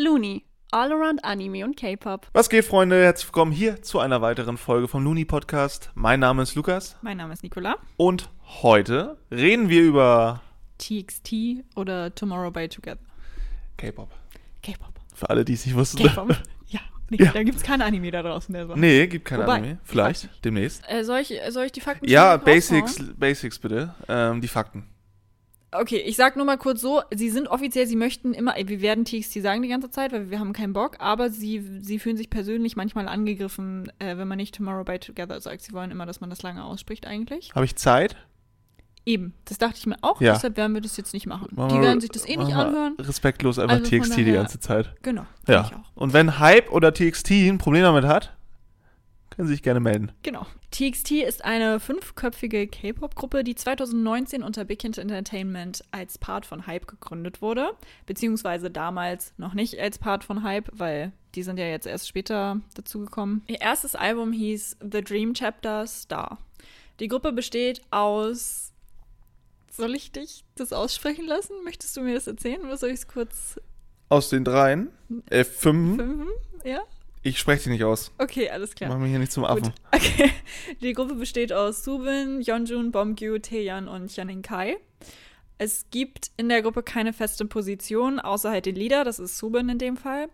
Looney. All around Anime und K-Pop. Was geht, Freunde? Herzlich willkommen hier zu einer weiteren Folge vom Looney Podcast. Mein Name ist Lukas Mein Name ist Nicola. und heute reden wir über TXT oder Tomorrow by Together. K-Pop. K-Pop. Für alle, die es nicht wussten. K-Pop. ja. Nee, Ja. da gibt's kein Anime da draußen, der so. Nee, gibt kein Wobei, Anime. Vielleicht, demnächst. Äh, soll, ich, soll ich die Fakten Ja, raushauen? Basics, Basics bitte. Ähm, die Fakten. Okay, ich sag nur mal kurz so, sie sind offiziell, sie möchten immer, wir werden TXT sagen die ganze Zeit, weil wir haben keinen Bock, aber sie, sie fühlen sich persönlich manchmal angegriffen, äh, wenn man nicht Tomorrow by Together sagt. Sie wollen immer, dass man das lange ausspricht eigentlich. Habe ich Zeit? Eben, das dachte ich mir auch, Ja. deshalb werden wir das jetzt nicht machen. Machen die werden sich das eh nicht anhören. Respektlos einfach Also TXT die daher- ganze Zeit. Genau, Ja. auch. Und wenn Hype oder TXT ein Problem damit hat, können Sie sich gerne melden. Genau. TXT ist eine fünfköpfige K-Pop-Gruppe, die 2019 unter Big Hit Entertainment als Part von Hype gegründet wurde. Beziehungsweise damals noch nicht als Part von Hype, weil die sind ja jetzt erst später dazugekommen. Ihr erstes Album hieß The Dream Chapter Star. Die Gruppe besteht aus. Soll ich dich das aussprechen lassen? Möchtest du mir das erzählen oder soll ich es kurz Aus den dreien, äh, fünf, fünfen? Ja? Ich spreche die nicht aus. Okay, alles klar. Mach mich hier nicht zum Affen. Gut. Okay. Die Gruppe besteht aus Subin, Yeonjun, Bomgyu, Taeyeon und Janin Kai. Es gibt in der Gruppe keine feste Position, außer halt den Leader, das ist Subin in dem Fall.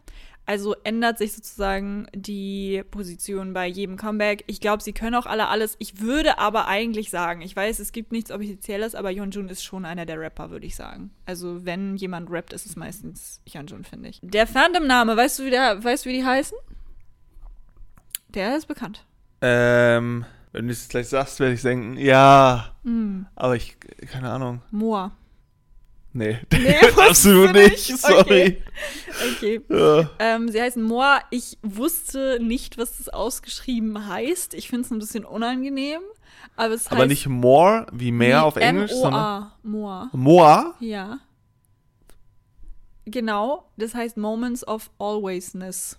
Also ändert sich sozusagen die Position bei jedem Comeback. Ich glaube, sie können auch alle alles. Ich würde aber eigentlich sagen, ich weiß, es gibt nichts Offizielles, aber Yeonjun ist schon einer der Rapper, würde ich sagen. Also wenn jemand rappt, ist es meistens Yeonjun, finde ich. Der Fandom-Name, weißt du, wie der, weißt du, wie die heißen? Der ist bekannt. Ähm, wenn du es gleich sagst, werde ich denken, ja, Hm. aber ich, keine Ahnung. Moa. Nee, Nee, absolut nicht, nicht? sorry. Okay. Ja. Ähm, sie heißen Moa. Ich wusste nicht, was das ausgeschrieben heißt. Ich finde es ein bisschen unangenehm. Aber es Aber nicht more wie mehr auf Englisch, sondern M-O-A. Moa. Moa. Ja. Genau. Das heißt Moments of Alwaysness.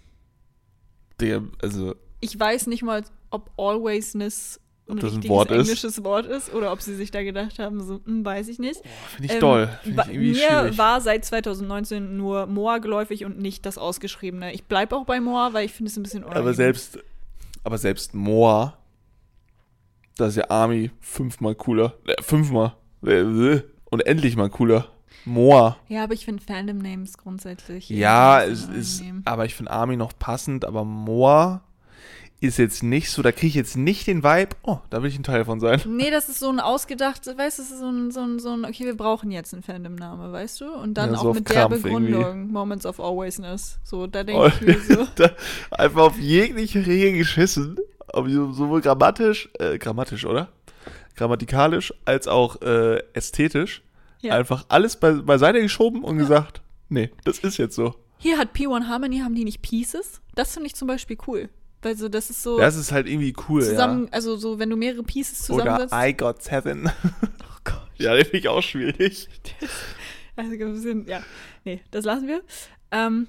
Der, also, Ich weiß nicht mal, ob Alwaysness ein Ob ein Wort ist? englisches Wort ist oder ob sie sich da gedacht haben, so, hm, weiß ich nicht. finde ich Ähm, doll. Finde ba- ich mir schwierig. war seit 2019 nur Moa geläufig und nicht das Ausgeschriebene. Ich bleibe auch bei Moa, weil ich finde es ein bisschen unangenehm. aber selbst, aber selbst Moa, da ist ja Army fünfmal cooler. Äh, fünfmal. Äh, äh. Und endlich mal cooler. Moa. Ja, aber ich finde Fandom-Names grundsätzlich. Ja, es ist, aber ich finde Army noch passend, aber Moa ist jetzt nicht so, da kriege ich jetzt nicht den Vibe, oh, da will ich ein Teil von sein. Nee, das ist so ein ausgedacht, weißt du, das ist so ein, so ein, so ein, okay, wir brauchen jetzt einen Fandom-Name, weißt du? Und dann Ja, so auch mit der Krampf Begründung, irgendwie. Moments of Alwaysness. So, da Oh, denke ich mir so. einfach auf jegliche Regel geschissen, sowohl grammatisch, äh, grammatisch, oder? Grammatikalisch als auch äh, ästhetisch. Ja. Einfach alles be beiseite geschoben und gesagt, nee, das ist jetzt so. Hier hat P1 Harmony, haben die nicht Pieces? Das finde ich zum Beispiel cool. Weil so, das ist so Das ist halt irgendwie cool, zusammen, also so, wenn du mehrere Pieces ja. Oder zusammensetzt. I got seven. oh Gott. ja, den finde ich auch schwierig. Also ein bisschen, ja. Nee, das lassen wir. Ähm,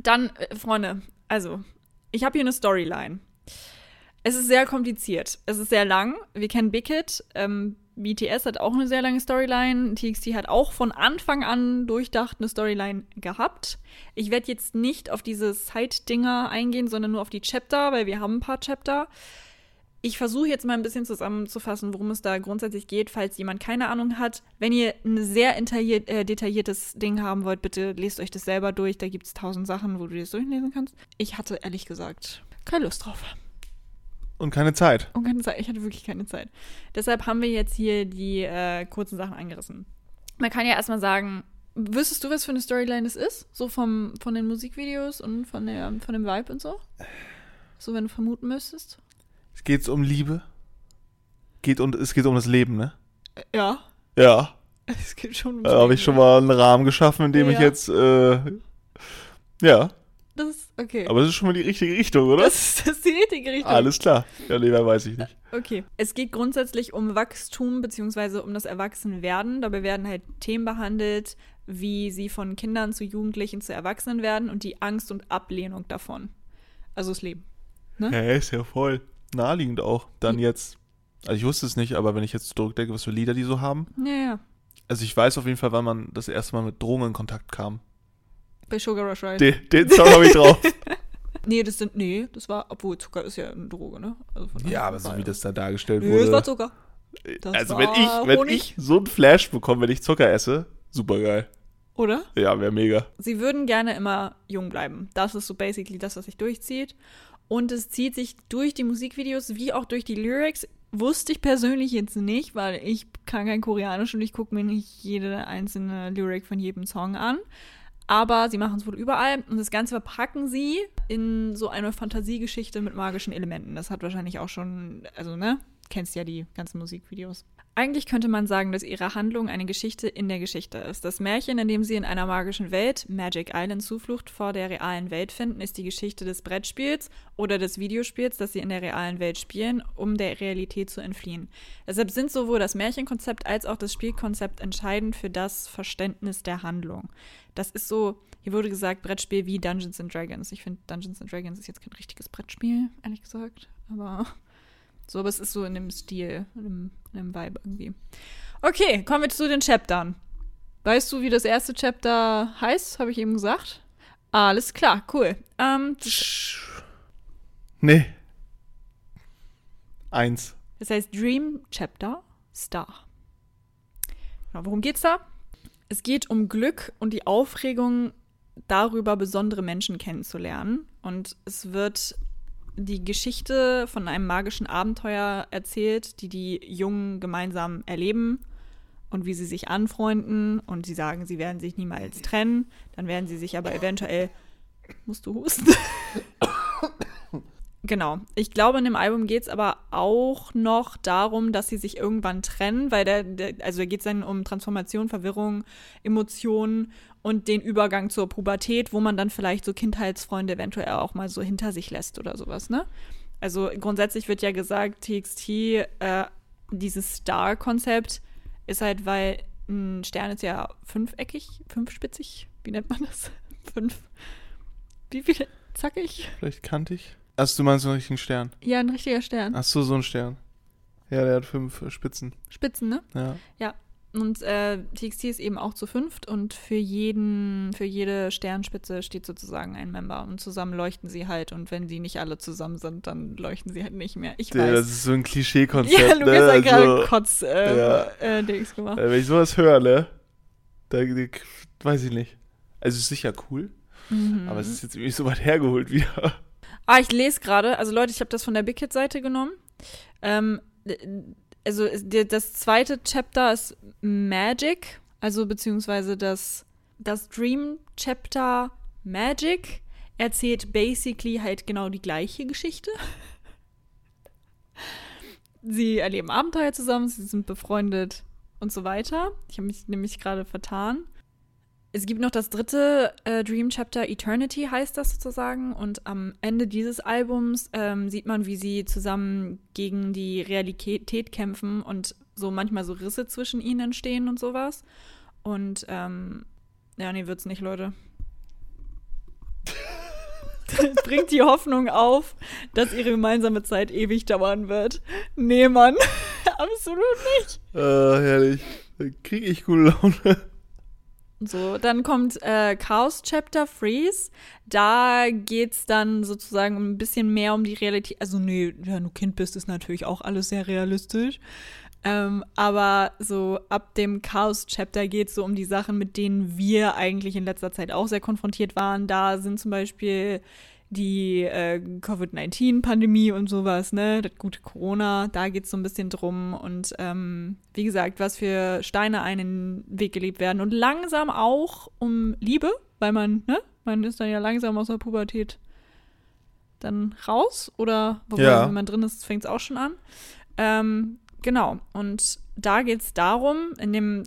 dann, äh, Freunde, also, ich habe hier eine Storyline. Es ist sehr kompliziert. Es ist sehr lang. Wir kennen Hit. Ähm, BTS hat auch eine sehr lange Storyline. TXT hat auch von Anfang an durchdacht eine Storyline gehabt. Ich werde jetzt nicht auf diese Side-Dinger eingehen, sondern nur auf die Chapter, weil wir haben ein paar Chapter. Ich versuche jetzt mal ein bisschen zusammenzufassen, worum es da grundsätzlich geht, falls jemand keine Ahnung hat. Wenn ihr ein sehr äh, detailliertes Ding haben wollt, bitte lest euch das selber durch. Da gibt es tausend Sachen, wo du das durchlesen kannst. Ich hatte ehrlich gesagt keine Lust drauf. Und keine Zeit. Und keine Zeit. Ich hatte wirklich keine Zeit. Deshalb haben wir jetzt hier die äh, kurzen Sachen angerissen. Man kann ja erstmal sagen, wüsstest du, was für eine Storyline es ist? So vom, von den Musikvideos und von, der, von dem Vibe und so? So, wenn du vermuten müsstest? Es geht um Liebe. Geht und es geht um das Leben, ne? Ja. Ja. Es geht schon um Da habe ich schon mal einen Rahmen geschaffen, in dem ich Ja. jetzt, äh, ja. Das ist, okay. Aber das ist schon mal die richtige Richtung, oder? das, ist, das ist die richtige Richtung. Alles klar. Ja, nee, mehr weiß ich nicht. Okay. Es geht grundsätzlich um Wachstum beziehungsweise um das Erwachsenwerden. Dabei werden halt Themen behandelt, wie sie von Kindern zu Jugendlichen zu Erwachsenen werden und die Angst und Ablehnung davon. Also das Leben. Ne? Ja, ist ja voll naheliegend auch. Dann jetzt, also ich wusste es nicht, aber wenn ich jetzt zurückdenke, was für Lieder die so haben. Ja, ja. Also ich weiß auf jeden Fall, wann man das erste Mal mit Drogen in Kontakt kam. Bei Sugar Rush Ride. Den, den Song habe ich drauf. Nee, das sind, nee, das war, obwohl Zucker ist ja eine Droge, ne? Also von ja, daher aber so war wie das da dargestellt Nö, es war wurde. Zucker. Das Also war wenn ich, wenn Honig. ich so einen Flash bekomme, wenn ich Zucker esse, super geil. Oder? Ja, wäre mega. Sie würden gerne immer jung bleiben. Das ist so basically das, was sich durchzieht. Und es zieht sich durch die Musikvideos wie auch durch die Lyrics. Wusste ich persönlich jetzt nicht, weil ich kann kein Koreanisch und ich gucke mir nicht jede einzelne Lyric von jedem Song an. Aber sie machen es wohl überall und das Ganze verpacken sie in so eine Fantasiegeschichte mit magischen Elementen. Das hat wahrscheinlich auch schon, also ne, kennst ja die ganzen Musikvideos. Eigentlich könnte man sagen, dass ihre Handlung eine Geschichte in der Geschichte ist. Das Märchen, in dem sie in einer magischen Welt, Magic Island, Zuflucht vor der realen Welt finden, ist die Geschichte des Brettspiels oder des Videospiels, das sie in der realen Welt spielen, um der Realität zu entfliehen. Deshalb sind sowohl das Märchenkonzept als auch das Spielkonzept entscheidend für das Verständnis der Handlung. Das ist so, hier wurde gesagt, Brettspiel wie Dungeons and Dragons. Ich finde, Dungeons and Dragons ist jetzt kein richtiges Brettspiel, ehrlich gesagt. Aber so, aber es ist so in dem Stil, in dem, in dem Vibe irgendwie. Okay, kommen wir zu den Chaptern. Weißt du, wie das erste Chapter heißt? Habe ich eben gesagt. Alles klar, cool. Ähm, Nee. Eins. das heißt Dream Chapter Star. Genau, worum geht's da? Es geht um Glück und die Aufregung darüber, besondere Menschen kennenzulernen. Und es wird die Geschichte von einem magischen Abenteuer erzählt, die die Jungen gemeinsam erleben und wie sie sich anfreunden und sie sagen, sie werden sich niemals trennen, dann werden sie sich aber eventuell musst du husten. genau. Ich glaube, in dem Album geht es aber auch noch darum, dass sie sich irgendwann trennen, weil der, der also da geht es dann um Transformation, Verwirrung, Emotionen und den Übergang zur Pubertät, wo man dann vielleicht so Kindheitsfreunde eventuell auch mal so hinter sich lässt oder sowas, ne? Also grundsätzlich wird ja gesagt, TXT, äh, dieses Star-Konzept ist halt, weil ein Stern ist ja fünfeckig, fünfspitzig, wie nennt man das? Fünf. Wie viele? Zackig? Vielleicht kantig. Hast du meinst einen richtigen Stern? Ja, ein richtiger Stern. Ach so, ein Stern. Ja, der hat fünf Spitzen. Spitzen, ne? Ja. Und äh, TXT ist eben auch zu fünft und für jeden, für jede Sternspitze steht sozusagen ein Member und zusammen leuchten sie halt und wenn sie nicht alle zusammen sind, dann leuchten sie halt nicht mehr. Ich Der, das weiß. ist so ein Klischee-Konzept. Ja, Lukas ne? hat gerade Also, Kotz äh, ja. äh, Dings gemacht. äh, wenn ich sowas höre, ne? Da, weiß ich nicht. Also, es ist sicher cool, Mhm. aber es ist jetzt irgendwie so weit hergeholt wieder. Ah, ich lese gerade, also Leute, ich habe das von der Big Hit Seite genommen. Ähm, also das zweite Chapter ist Magic, also beziehungsweise das, das Dream Chapter Magic erzählt basically halt genau die gleiche Geschichte. Sie erleben Abenteuer zusammen, sie sind befreundet und so weiter. Ich habe mich nämlich gerade vertan. Es gibt noch das dritte äh, Dream Chapter, Eternity heißt das sozusagen. Und am Ende dieses Albums ähm, sieht man, wie sie zusammen gegen die Realität kämpfen und so manchmal so Risse zwischen ihnen entstehen und sowas. Und ähm, ja, nee, wird's nicht, Leute. Bringt die Hoffnung auf, dass ihre gemeinsame Zeit ewig dauern wird. Nee, Mann. Absolut nicht. Äh, herrlich. Da kriege ich gute Laune. So, dann kommt äh, Chaos Chapter Freeze. Da geht's dann sozusagen ein bisschen mehr um die Realität. Also, nee, wenn du Kind bist, ist natürlich auch alles sehr realistisch. Ähm, aber so ab dem Chaos Chapter geht's so um die Sachen, mit denen wir eigentlich in letzter Zeit auch sehr konfrontiert waren. Da sind zum Beispiel die äh, Covid-19-Pandemie und sowas, ne? Das gute Corona, da geht's so ein bisschen drum. Und ähm, wie gesagt, was für Steine einen Weg gelebt werden. Und langsam auch um Liebe, weil man, ne? Man ist dann ja langsam aus der Pubertät dann raus. Oder wobei, Ja. wenn man drin ist, fängt's auch schon an. Ähm, genau. Und da geht's darum, in dem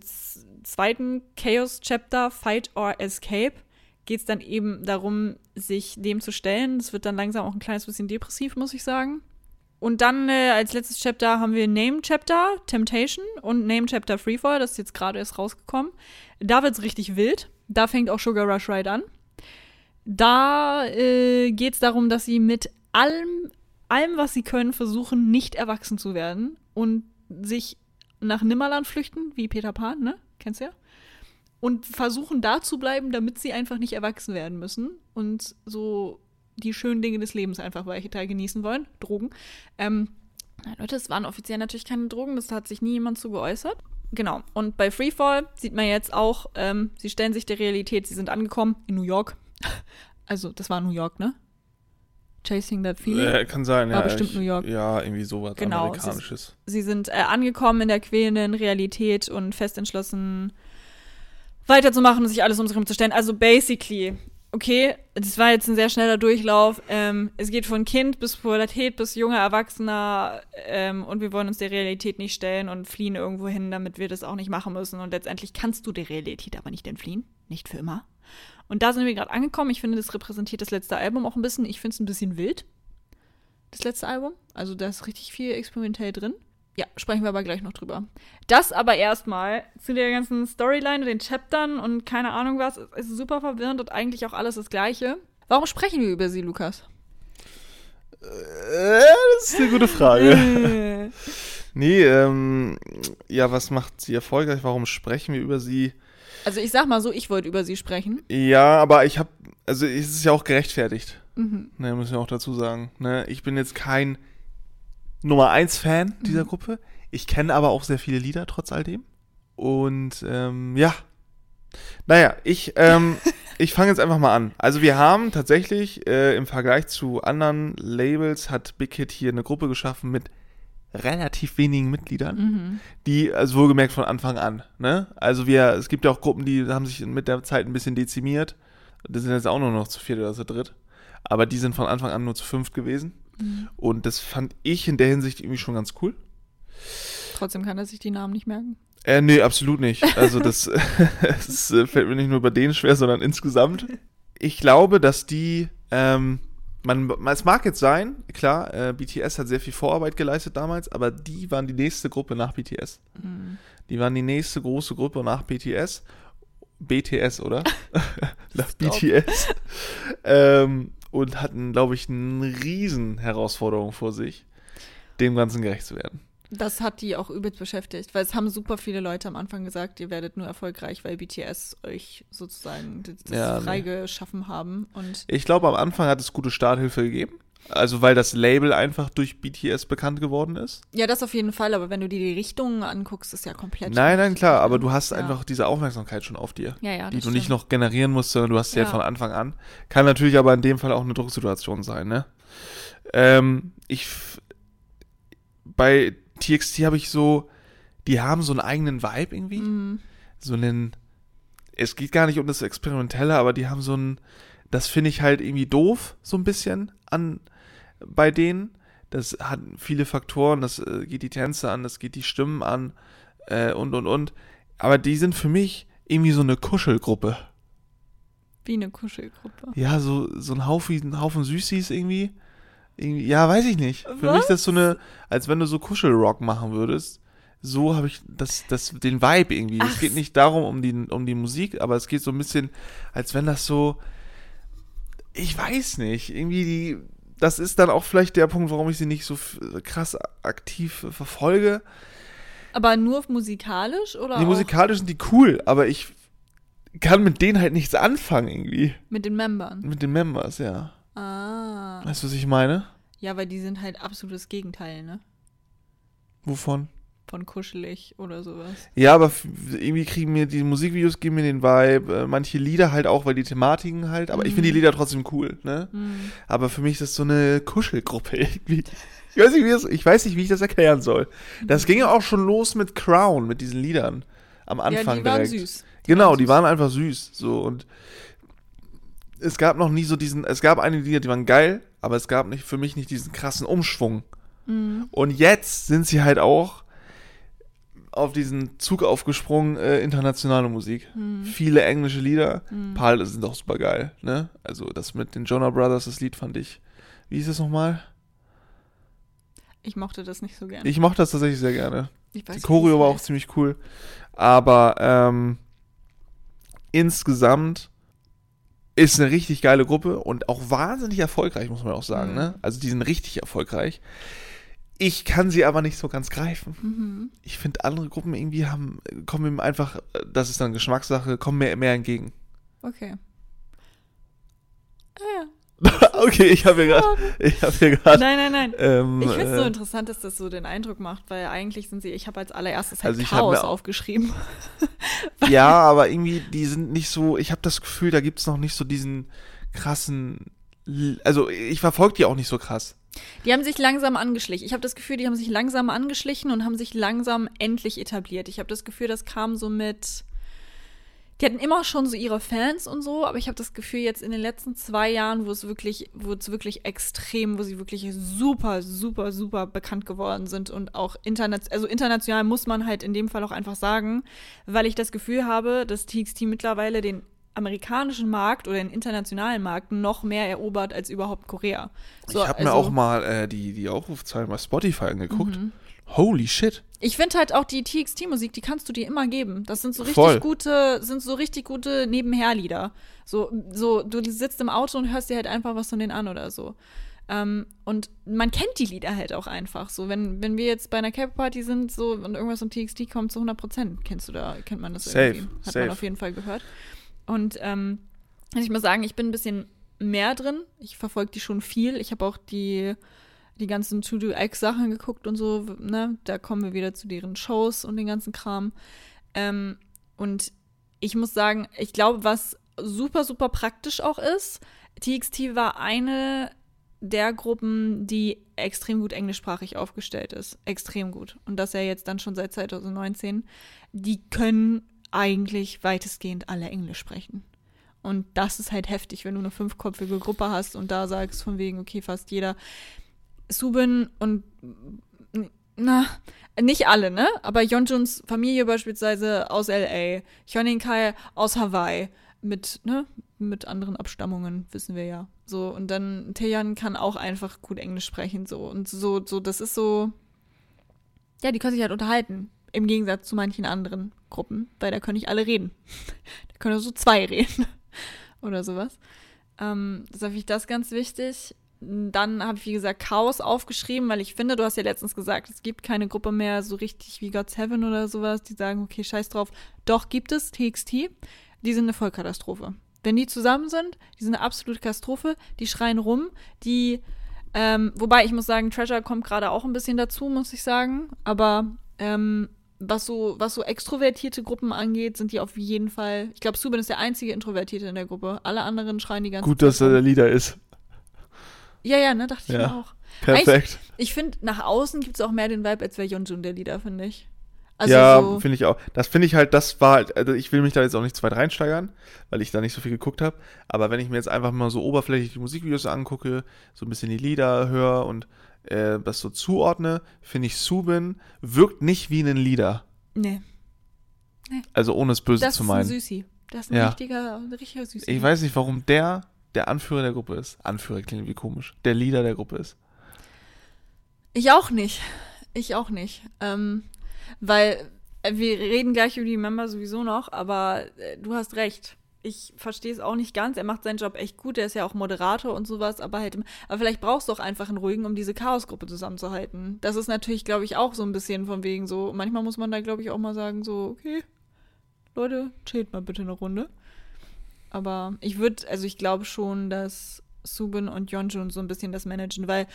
zweiten Chaos-Chapter, Fight or Escape, geht es dann eben darum, sich dem zu stellen. Das wird dann langsam auch ein kleines bisschen depressiv, muss ich sagen. Und dann äh, als letztes Chapter haben wir Name Chapter, Temptation und Name Chapter Freefall. Das ist jetzt gerade erst rausgekommen. Da wird's richtig wild. Da fängt auch Sugar Rush Ride an. Da äh, geht es darum, dass sie mit allem, allem, was sie können, versuchen, nicht erwachsen zu werden und sich nach Nimmerland flüchten, wie Peter Pan, ne? Kennst du ja? Und versuchen da zu bleiben, damit sie einfach nicht erwachsen werden müssen und so die schönen Dinge des Lebens einfach weiter genießen wollen. Drogen. Ähm, Leute, es waren offiziell natürlich keine Drogen, das hat sich nie jemand zu geäußert. Genau. Und bei Freefall sieht man jetzt auch, ähm, sie stellen sich der Realität, sie sind angekommen in New York. Also, das war New York, ne? Chasing That Feeling. Äh, kann sein, War ja. bestimmt ich, New York. Ja, irgendwie sowas Genau, Amerikanisches. Sie sind äh, angekommen in der quälenden Realität und fest entschlossen, weiterzumachen und sich alles um sich herum Also basically, okay, das war jetzt ein sehr schneller Durchlauf. Ähm, es geht von Kind bis Pubertät bis junger Erwachsener ähm, und wir wollen uns der Realität nicht stellen und fliehen irgendwo hin, damit wir das auch nicht machen müssen. Und letztendlich kannst du der Realität aber nicht entfliehen. Nicht für immer. Und da sind wir gerade angekommen. Ich finde, das repräsentiert das letzte Album auch ein bisschen. Ich finde es ein bisschen wild. Das letzte Album. Also da ist richtig viel experimentell drin. Ja, sprechen wir aber gleich noch drüber. Das aber erstmal zu der ganzen Storyline und den Chaptern und keine Ahnung was. Es ist super verwirrend und eigentlich auch alles das Gleiche. Warum sprechen wir über sie, Lukas? Äh, das ist eine gute Frage. nee, ähm, ja, was macht sie erfolgreich? Warum sprechen wir über sie? Also ich sag mal so, ich wollte über sie sprechen. Ja, aber ich habe, also es ist ja auch gerechtfertigt. Mhm. Ne, müssen wir auch dazu sagen. Ne, ich bin jetzt kein Nummer 1 Fan dieser Mhm. Gruppe. Ich kenne aber auch sehr viele Lieder trotz all dem. Und ähm, ja. Naja, ich, ähm, ich fange jetzt einfach mal an. Also wir haben tatsächlich äh, im Vergleich zu anderen Labels hat Big Hit hier eine Gruppe geschaffen mit relativ wenigen Mitgliedern, Mhm. die, also wohlgemerkt von Anfang an, ne? Also wir, es gibt ja auch Gruppen, die haben sich mit der Zeit ein bisschen dezimiert. Das sind jetzt auch nur noch zu viert oder zu dritt. Aber die sind von Anfang an nur zu fünft gewesen. Mhm. Und das fand ich in der Hinsicht irgendwie schon ganz cool. Trotzdem kann er sich die Namen nicht merken. Äh, nee, absolut nicht. Also das, das äh, fällt mir nicht nur bei denen schwer, sondern insgesamt. Ich glaube, dass die, ähm, man, es mag jetzt sein, klar, äh, BTS hat sehr viel Vorarbeit geleistet damals, aber die waren die nächste Gruppe nach BTS. Mhm. Die waren die nächste große Gruppe nach BTS. BTS, oder? nach. BTS. ähm, und hatten, glaube ich, eine riesen Herausforderung vor sich, dem Ganzen gerecht zu werden. Das hat die auch übelst beschäftigt, weil es haben super viele Leute am Anfang gesagt, ihr werdet nur erfolgreich, weil BTS euch sozusagen das, Ja, nee. freigeschaffen haben. Und Ich glaube, am Anfang hat es gute Starthilfe gegeben. Also, weil das Label einfach durch BTS bekannt geworden ist. ja, das auf jeden Fall, aber wenn du dir die Richtungen anguckst, ist ja komplett. Nein, nein, klar, aber du hast Ja. einfach diese Aufmerksamkeit schon auf dir. Ja, ja, die du nicht stimmt. noch generieren musst, sondern du hast sie Ja. halt von Anfang an. Kann natürlich aber in dem Fall auch eine Drucksituation sein, ne? Ähm, ich. Bei TXT habe ich so. Die haben so einen eigenen Vibe irgendwie. Mhm. So einen. Es geht gar nicht um das Experimentelle, aber die haben so einen. Das finde ich halt irgendwie doof, so ein bisschen an. Bei denen. Das hat viele Faktoren. Das äh, geht die Tänze an, das geht die Stimmen an. Äh, und, und, und. Aber die sind für mich irgendwie so eine Kuschelgruppe. Wie eine Kuschelgruppe. Ja, so, so ein Haufen, ein Haufen Süßis irgendwie. irgendwie. Ja, weiß ich nicht. Für mich Was? das so eine, als wenn du so Kuschelrock machen würdest. So habe ich das, das, den Vibe irgendwie. es Ach geht nicht darum, um die, um die Musik, aber es geht so ein bisschen, als wenn das so, ich weiß nicht, irgendwie die, das ist dann auch vielleicht der Punkt, warum ich sie nicht so krass aktiv verfolge. Aber nur musikalisch oder Die musikalisch sind die cool, aber ich kann mit denen halt nichts anfangen irgendwie. mit den Membern? Mit den Members, ja. Ah. Weißt du, was ich meine? Ja, weil die sind halt absolutes Gegenteil, ne? Wovon? Von kuschelig oder sowas. Ja, aber irgendwie kriegen mir die Musikvideos geben mir den Vibe, äh, manche Lieder halt auch, weil die Thematiken halt, aber ich finde die Mhm. Lieder trotzdem cool, ne? Mhm. Aber für mich ist das so eine Kuschelgruppe irgendwie. Ich weiß nicht, wie das, ich weiß nicht, wie ich das erklären soll. Das ging ja auch schon los mit Crown, mit diesen Liedern am Anfang ja, die waren direkt. süß. Genau, waren die süß. waren einfach süß, so und es gab noch nie so diesen, es gab einige Lieder, die waren geil, aber es gab nicht für mich nicht diesen krassen Umschwung. Mhm. Und jetzt sind sie halt auch auf diesen Zug aufgesprungen, äh, internationale Musik. Mhm. Viele englische Lieder. Mhm. Ein paar sind auch super geil, ne? Also das mit den Jonah Brothers, das Lied fand ich. Wie hieß es nochmal? Ich mochte das nicht so gern. Ich mochte das tatsächlich sehr gerne. Ich weiß Die Choreo war auch ziemlich cool. Aber ähm, insgesamt ist eine richtig geile Gruppe und auch wahnsinnig erfolgreich, muss man auch sagen. Mhm. Ne? Also die sind richtig erfolgreich. Ich kann sie aber nicht so ganz greifen. Mhm. Ich finde, andere Gruppen irgendwie haben, kommen ihm einfach, das ist dann Geschmackssache, kommen mir mehr entgegen. Okay. Ah, ja. okay, ich habe hier gerade, ich habe hier gerade, Nein, nein, nein. ähm, Ich finde es so äh, interessant, dass das so den Eindruck macht, weil eigentlich sind sie, ich habe als allererstes halt Also Chaos aufgeschrieben. ja, aber irgendwie, die sind nicht so, ich habe das Gefühl, da gibt's noch nicht so diesen krassen, also ich verfolge die auch nicht so krass. Die haben sich langsam angeschlichen. Ich habe das Gefühl, die haben sich langsam angeschlichen und haben sich langsam endlich etabliert. Ich habe das Gefühl, das kam so mit. Die hatten immer schon so ihre Fans und so, aber ich habe das Gefühl, jetzt in den letzten zwei Jahren, wo es wirklich, wo es wirklich extrem, wo sie wirklich super, super, super bekannt geworden sind und auch international, also international muss man halt in dem Fall auch einfach sagen, weil ich das Gefühl habe, dass TXT mittlerweile den amerikanischen Markt oder den internationalen Markt noch mehr erobert als überhaupt Korea. So, ich habe mir also- auch mal äh, die, die Aufrufzahlen bei Spotify angeguckt. Mhm. Holy shit. Ich finde halt auch die TXT-Musik, die kannst du dir immer geben. Das sind so richtig Voll. gute, sind so richtig gute Nebenherlieder. So, so, du sitzt im Auto und hörst dir halt einfach was von denen an oder so. Ähm, und man kennt die Lieder halt auch einfach. So, wenn, wenn wir jetzt bei einer Cap-Party sind so, und irgendwas von TXT kommt zu 100 Prozent, kennst du da, kennt man das Safe, irgendwie. Hat safe. man auf jeden Fall gehört. Und ähm, also ich muss sagen, ich bin ein bisschen mehr drin. Ich verfolge die schon viel. Ich habe auch die, die ganzen To-Do-X-Sachen geguckt und so, ne? Da kommen wir wieder zu deren Shows und den ganzen Kram. Ähm, und ich muss sagen, ich glaube, was super, super praktisch auch ist, TXT war eine der Gruppen, die extrem gut englischsprachig aufgestellt ist. Extrem gut. Und das ja jetzt dann schon seit 2019. Die können eigentlich weitestgehend alle Englisch sprechen. Und das ist halt heftig, wenn du eine fünfköpfige Gruppe hast und da sagst von wegen, okay, fast jeder. Subin und na, nicht alle, ne? Aber Yeonjuns Familie beispielsweise aus LA, Hyonin Kai aus Hawaii mit, ne, mit anderen Abstammungen, wissen wir ja. So, und dann Taeyeon kann auch einfach gut Englisch sprechen, so. Und so, so, das ist so, ja, die können sich halt unterhalten. Im Gegensatz zu manchen anderen Gruppen, weil da können nicht alle reden. da können nur so zwei reden. Oder sowas. Ähm, deshalb finde ich das ganz wichtig. Dann habe ich, wie gesagt, Chaos aufgeschrieben, weil ich finde, du hast ja letztens gesagt, es gibt keine Gruppe mehr so richtig wie God's Heaven oder sowas, die sagen, okay, scheiß drauf. Doch gibt es TXT. Die sind eine Vollkatastrophe. Wenn die zusammen sind, die sind eine absolute Katastrophe. Die schreien rum. Die, ähm, wobei ich muss sagen, Treasure kommt gerade auch ein bisschen dazu, muss ich sagen. Aber ähm, was so, was so extrovertierte Gruppen angeht, sind die auf jeden Fall. Ich glaube, Subin ist der einzige Introvertierte in der Gruppe. Alle anderen schreien die ganze Gut, Zeit. dass er der. Leader ist. Ja, ja, ne, dachte ich Ja. mir auch. Perfekt. Ich finde, nach außen gibt es auch mehr den Vibe, als wäre Yeonjun der Leader, finde ich. Also ja, so, finde ich auch. Das finde ich halt, das war halt, also ich will mich da jetzt auch nicht zu weit reinsteigern, weil ich da nicht so viel geguckt habe. Aber wenn ich mir jetzt einfach mal so oberflächlich die Musikvideos angucke, so ein bisschen die Lieder höre und äh, das so zuordne, finde ich Subin wirkt nicht wie ein Leader. nee, Also ohne es böse das zu ist ein meinen. Süßi. Das ist ein Ja. richtiger, ein richtiger Süßi. Ich weiß nicht, warum der der Anführer der Gruppe ist. Anführer klingt wie komisch. Der Leader der Gruppe ist. Ich auch nicht. Ich auch nicht. Ähm, weil äh, wir reden gleich über die Member sowieso noch, aber äh, du hast recht. Ich verstehe es auch nicht ganz. Er macht seinen Job echt gut. Er ist ja auch Moderator und sowas, aber halt, aber vielleicht brauchst du auch einfach einen ruhigen, um diese Chaosgruppe zusammenzuhalten. Das ist natürlich, glaube ich, auch so ein bisschen von wegen so. Manchmal muss man da, glaube ich, auch mal sagen so, okay, Leute, chillt mal bitte eine Runde. Aber ich würde, also ich glaube schon, dass Subin und Yeonjun so ein bisschen das managen, weil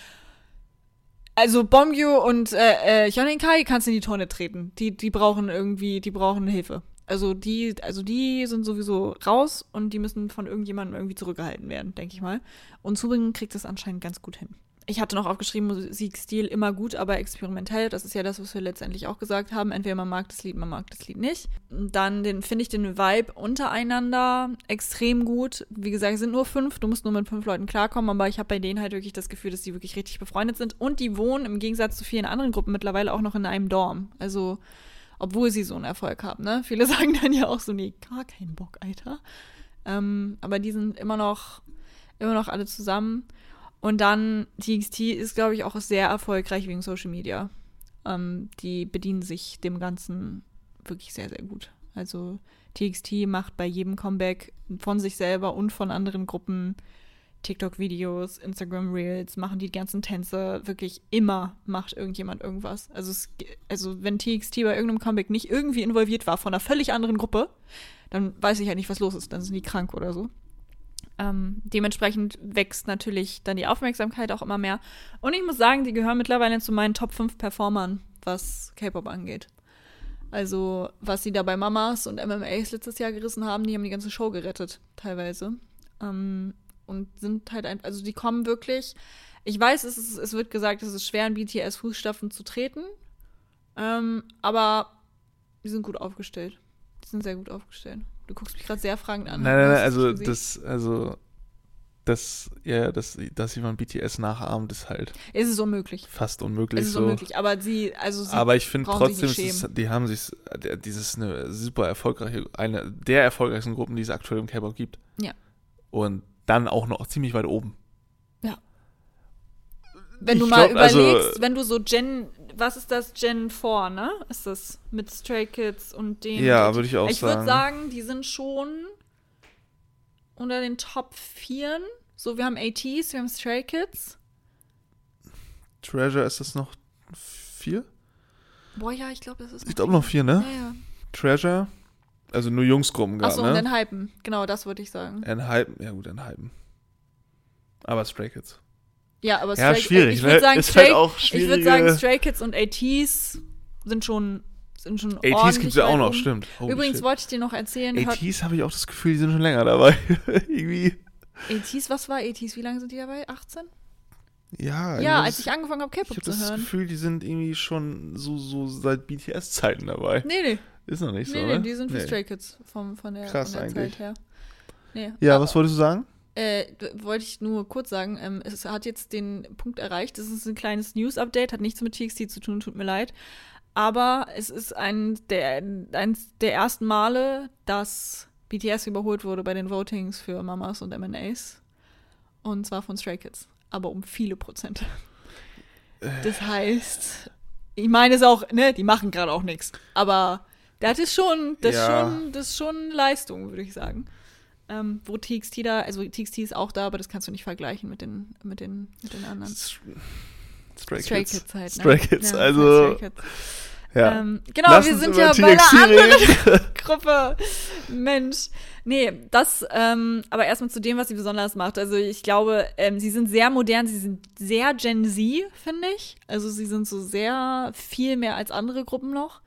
also Bomgyu und äh, äh, Hyunin-Kai kannst in die Tonne treten. Die, die brauchen irgendwie, die brauchen Hilfe. Also die, also die sind sowieso raus und die müssen von irgendjemandem irgendwie zurückgehalten werden, denke ich mal. Und Subin kriegt das anscheinend ganz gut hin. Ich hatte noch aufgeschrieben, Musikstil immer gut, aber experimentell. Das ist ja das, was wir letztendlich auch gesagt haben. Entweder man mag das Lied, man mag das Lied nicht. Dann finde ich den Vibe untereinander extrem gut. Wie gesagt, es sind nur fünf. Du musst nur mit fünf Leuten klarkommen, aber ich habe bei denen halt wirklich das Gefühl, dass die wirklich richtig befreundet sind. Und die wohnen im Gegensatz zu vielen anderen Gruppen mittlerweile auch noch in einem Dorm. Also, obwohl sie so einen Erfolg haben, ne? Viele sagen dann ja auch so, nee, gar keinen Bock, Alter. Ähm, aber die sind immer noch, immer noch alle zusammen. Und dann TXT ist, glaube ich, auch sehr erfolgreich wegen Social Media. Ähm, die bedienen sich dem Ganzen wirklich sehr, sehr gut. Also TXT macht bei jedem Comeback von sich selber und von anderen Gruppen TikTok-Videos, Instagram-Reels, machen die ganzen Tänze. Wirklich immer macht irgendjemand irgendwas. Also, es, also wenn TXT bei irgendeinem Comeback nicht irgendwie involviert war von einer völlig anderen Gruppe, dann weiß ich ja nicht, was los ist. Dann sind die krank oder so. Ähm, dementsprechend wächst natürlich dann die Aufmerksamkeit auch immer mehr. Und ich muss sagen, die gehören mittlerweile zu meinen Top 5 Performern, was K-Pop angeht. Also, was sie da bei Mamas und MMAs letztes Jahr gerissen haben, die haben die ganze Show gerettet, teilweise. Ähm, und sind halt einfach, also die kommen wirklich. Ich weiß, es, ist, es wird gesagt, es ist schwer, in BTS Fußstapfen zu treten. Ähm, aber die sind gut aufgestellt. Die sind sehr gut aufgestellt. Du guckst mich gerade sehr fragend an. Nein, nein, nein, also das, also das, ja, dass, dass jemand BTS nachahmt, ist halt. Es ist unmöglich. Fast unmöglich. Es ist so. unmöglich, aber sie, also sie Aber ich finde trotzdem, ist, die haben sich, dieses eine super erfolgreiche, eine der erfolgreichsten Gruppen, die es aktuell im K-Pop gibt. Ja. Und dann auch noch ziemlich weit oben. Ja. Wenn Ich du mal glaub, also- überlegst, wenn du so Gen, was ist das, Gen 4, ne? Ist das mit Stray Kids und den. Ja, würde ich auch Ich sagen. würde sagen, die sind schon unter den Top 4. So, wir haben ATs, wir haben Stray Kids. Treasure ist das noch vier? Boah, ja, ich glaube, das ist. Ich glaube noch vier, ne? Ja, ja. Treasure. Also nur Jungsgruppen gerade, Achso, und ne? dann Hypen. Genau, das würde ich sagen. Enhypen, ja gut, Enhypen. Aber Stray Kids. Ja, aber Ja, Stray schwierig, Ich würde ne? sagen, Ist halt Stray, auch ich würde sagen, Stray Kids und ATs sind schon, sind schon ATs ordentlich gibt's ja auch noch, stimmt. Holy Übrigens shit. wollte ich dir noch erzählen, ATs habe ich auch das Gefühl, die sind schon länger dabei. Irgendwie. ATs, was war ATs? Wie lange sind die dabei? 18? Ja, Ja, das- als ich angefangen habe, Ich K-Pop habe zu das hören. Gefühl, die sind irgendwie schon so, so seit BTS-Zeiten dabei. Nee, nee, Ist noch nicht so, nee, ne? nee, die sind wie Nee. Stray Kids vom, von der, Krass von der eigentlich. Zeit her. Nee. Ja, aber, was wolltest du sagen? äh, wollte ich nur kurz sagen, ähm, es hat jetzt den Punkt erreicht, das ist ein kleines News-Update, hat nichts mit TXT zu tun, tut mir leid. Aber es ist ein der, eins der ersten Male, dass BTS überholt wurde bei den Votings für Mamas und MNAs. Und zwar von Stray Kids. Aber um viele Prozent. Das heißt, ich meine es auch, ne, die machen gerade auch nichts. Aber das ist schon, das Ja. schon, das schon Leistung, würde ich sagen. Ähm, wo TXT da, also TXT ist auch da, aber das kannst du nicht vergleichen mit den, mit den, mit den anderen. Stray, Stray Kids. Kids halt, ne? Stray Kids, Ja, also. Stray Kids. Ja. Ähm, genau, Lass wir sind ja bei TXT einer anderen. Gruppe. Mensch. Nee, das, ähm, aber erstmal zu dem, was sie besonders macht. Also ich glaube, ähm, sie sind sehr modern, sie sind sehr Gen Z, finde ich. Also sie sind so sehr viel mehr als andere Gruppen noch.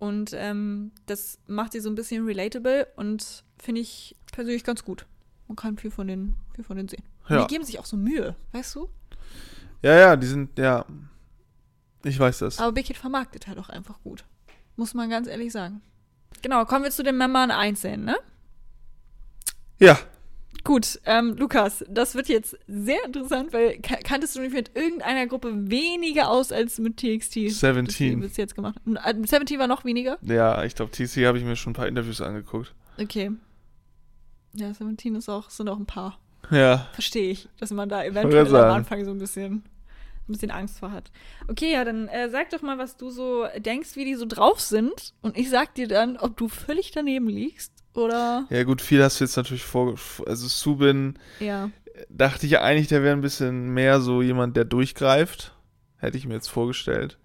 Und ähm, das macht sie so ein bisschen relatable und finde ich persönlich ganz gut. Man kann viel von denen, viel von denen sehen. Und Ja. die geben sich auch so Mühe, weißt du? ja, ja, die sind, ja. Ich weiß das. Aber Big Hit vermarktet halt auch einfach gut. Muss man ganz ehrlich sagen. Genau, kommen wir zu den Männern einzeln, ne? Ja. Gut, ähm, Lukas, das wird jetzt sehr interessant, weil ka kanntest du dich mit irgendeiner Gruppe weniger aus als mit TXT? Das wir 17. bis jetzt gemacht haben. Äh, 17 war noch weniger? Ja, ich glaube, TC habe ich mir schon ein paar Interviews angeguckt. Okay. Ja, 17 ist auch, sind auch ein paar. Ja. Verstehe ich, dass man da eventuell am. Anfang so ein bisschen, ein bisschen Angst vor hat. Okay, ja, dann äh, sag doch mal, was du so denkst, wie die so drauf sind. Und ich sag dir dann, ob du völlig daneben liegst oder. Ja, gut, viel hast du jetzt natürlich vor. Also, Subin Ja. dachte ich eigentlich, der wäre ein bisschen mehr so jemand, der durchgreift. Hätte ich mir jetzt vorgestellt.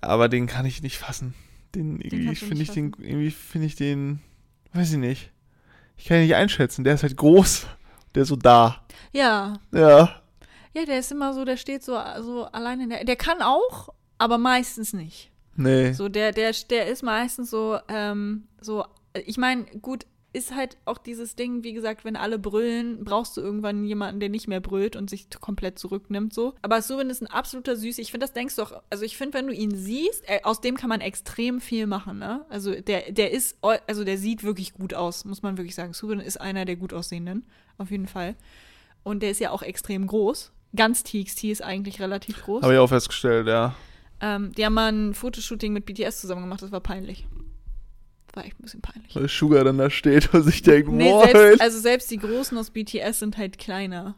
Aber den kann ich nicht fassen. Den, du finde ich den, irgendwie finde ich den, weiß ich nicht. Ich kann ihn nicht einschätzen. Der ist halt groß. Der ist so da. Ja. Ja. Ja, der ist immer so, der steht so, so allein in der. Der kann auch, aber meistens nicht. Nee. So, der, der, der ist meistens so, ähm, so, ich meine, gut, ist halt auch dieses Ding, wie gesagt, wenn alle brüllen, brauchst du irgendwann jemanden, der nicht mehr brüllt und sich komplett zurücknimmt, so. Aber Subin ist ein absoluter Süß. Ich finde, das denkst du auch, also ich finde, wenn du ihn siehst, äh, aus dem kann man extrem viel machen, ne? Also der, der ist, also der sieht wirklich gut aus, muss man wirklich sagen. Subin ist einer der gut aussehenden, auf jeden Fall. Und der ist ja auch extrem groß. Ganz TXT ist eigentlich relativ groß. Habe ich auch festgestellt, ja. Ähm, die haben mal ein Fotoshooting mit BTS zusammen gemacht, das war peinlich. War echt ein bisschen peinlich. Weil Sugar dann da steht und sich denkt, Nee, moin. selbst, also selbst die Großen aus BTS sind halt kleiner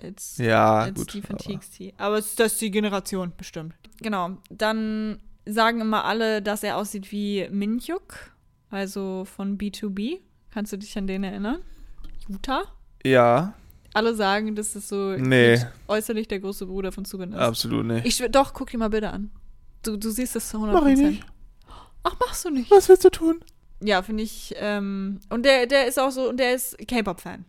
als, ja, als gut. die von aber- TXT. Aber es das ist die Generation, bestimmt. Genau. Dann sagen immer alle, dass er aussieht wie Minhyuk, also von B2B. Kannst du dich an den erinnern? Utah? Ja. alle sagen, dass das so Nee. äußerlich der große Bruder von Subin ist. Absolut nicht. Ich doch, guck dir mal bitte an. Du, du siehst das zu 100%. Mach ich nicht. Ach, machst du nicht. Was willst du tun? Ja, finde ich. Ähm, und der, der ist auch so, und der ist K-Pop-Fan.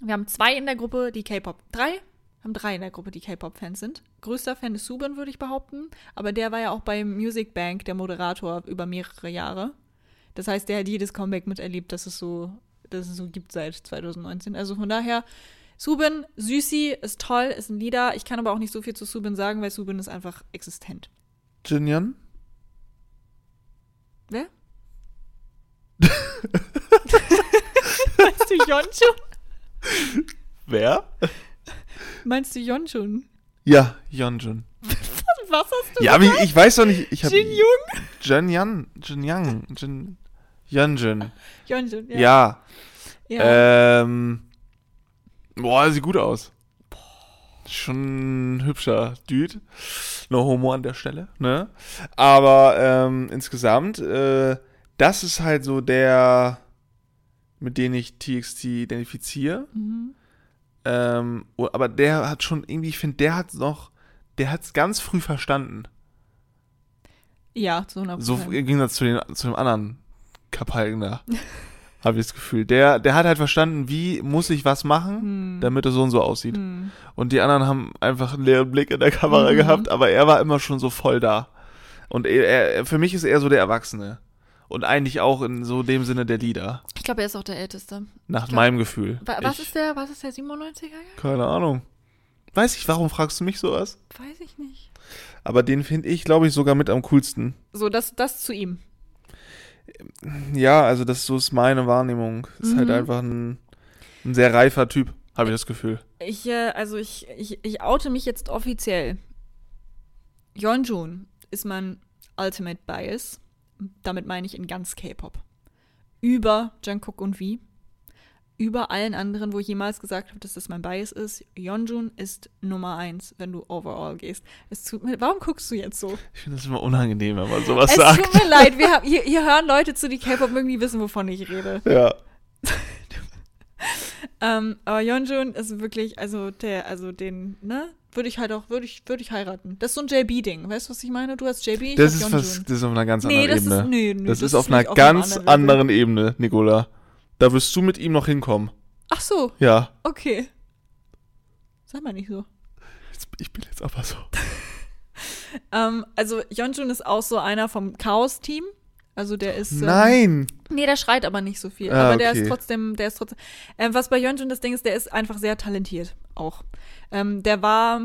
Wir haben zwei in der Gruppe, die K-Pop. Drei? Wir haben drei in der Gruppe, die K-Pop-Fans sind. Größter Fan ist Subin, würde ich behaupten. Aber der war ja auch bei Music Bank der Moderator über mehrere Jahre. Das heißt, der hat jedes Comeback miterlebt, das es so, das es so gibt seit 2019. Also von daher, Subin, Süßi, ist toll, ist ein Lieder. Ich kann aber auch nicht so viel zu Subin sagen, weil Subin ist einfach existent. Jinyan? Wer? Meinst du Yeonjun? Wer? Meinst du Yeonjun? Ja, Yeonjun. Was hast du Ja, aber ich, weiß doch nicht. Ich hab Jin Jung? Jinyan, Jinyang, Jin, Yeonjun. Yeonjun, ja. Ja. ja. Ähm. Boah, sieht gut aus. Schon ein hübscher Dude. No Homo an der Stelle, ne? Aber ähm, insgesamt, äh, das ist halt so der, mit dem ich TXT identifiziere. Mhm. Ähm, aber der hat schon irgendwie, ich finde, der hat noch, der hat es ganz früh verstanden. ja, zu 100%. So im Gegensatz zu, den, zu dem anderen Kapalken da. Habe ich das Gefühl. Der, der hat halt verstanden, wie muss ich was machen, Hm. damit er so und so aussieht. Hm. Und die anderen haben einfach einen leeren Blick in der Kamera Mhm. gehabt, aber er war immer schon so voll da. Und er, er, für mich ist er so der Erwachsene. Und eigentlich auch in so dem Sinne der Leader. Ich glaube, er ist auch der Älteste. Nach glaub- meinem Gefühl. Wa- Was ich, ist der, was ist der 97er? Keine Ahnung. Weiß ich, warum fragst du mich sowas? Weiß ich nicht. Aber den finde ich, glaube ich, sogar mit am coolsten. So, das, das zu ihm. Ja, also das so ist meine Wahrnehmung. Ist Mhm. halt einfach ein, ein sehr reifer Typ, habe ich das Gefühl. Ich, äh, also ich, ich, ich oute mich jetzt offiziell. Yeonjun ist mein Ultimate Bias. Damit meine ich in ganz K-Pop. Über Jungkook und V. Über allen anderen, wo ich jemals gesagt habe, dass das mein Bias ist. Yeonjun ist Nummer eins, wenn du overall gehst. Es tut mir, warum guckst du jetzt so? Ich finde das immer unangenehm, wenn man sowas es sagt. tut mir leid, wir haben, hier, hier hören Leute zu, die K-Pop irgendwie wissen, wovon ich rede. Ja. Ähm, aber Yeonjun ist wirklich, also der, also den, ne, würde ich halt auch, würde ich, würde ich heiraten. Das ist so ein JB-Ding. Weißt du, was ich meine? Du hast JB, ich Das ist, was, das ist auf einer ganz nee, anderen das Ebene. ist, nee, nee, das, ist auf einer ganz anderen anderen. Ebene, Nicola. Da wirst du mit ihm noch hinkommen. Ach so, Ja. okay. Sag mal nicht so. Jetzt, ich bin jetzt aber so. Ähm, also Yeonjun ist auch so einer vom Chaos-Team. Also der ist. Ähm, Nein! Nee, der schreit aber nicht so viel. Ah, aber der okay. ist trotzdem, der ist trotzdem. Ähm, was bei Yeonjun das Ding ist, der ist einfach sehr talentiert auch. Ähm, der war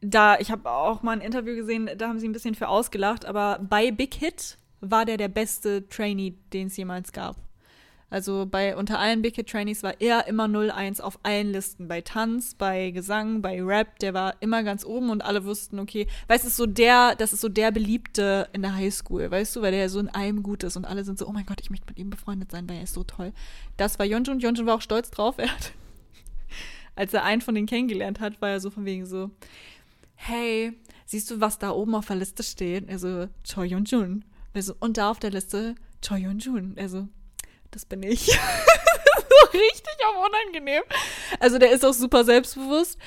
da, ich habe auch mal ein Interview gesehen, da haben sie ein bisschen für ausgelacht, aber bei Big Hit war der der beste Trainee, den es jemals gab. Also bei unter allen Big Hit Trainees war er immer 01 auf allen Listen. Bei Tanz, bei Gesang, bei Rap, der war immer ganz oben und alle wussten, okay, weißt du, so der, das ist so der Beliebte in der Highschool, weißt du, weil der so in allem gut ist und alle sind so, oh mein Gott, ich möchte mit ihm befreundet sein, weil er ist so toll. Das war Yeonjun. Yeonjun war auch stolz drauf. Er hat, als er einen von denen kennengelernt hat, war er so von wegen so, hey, siehst du, was da oben auf der Liste steht? Er so, Choi Yeonjun. Er so, und da auf der Liste Choi Yeonjun. Er so, das bin ich. so richtig auch unangenehm. Also der ist auch super selbstbewusst.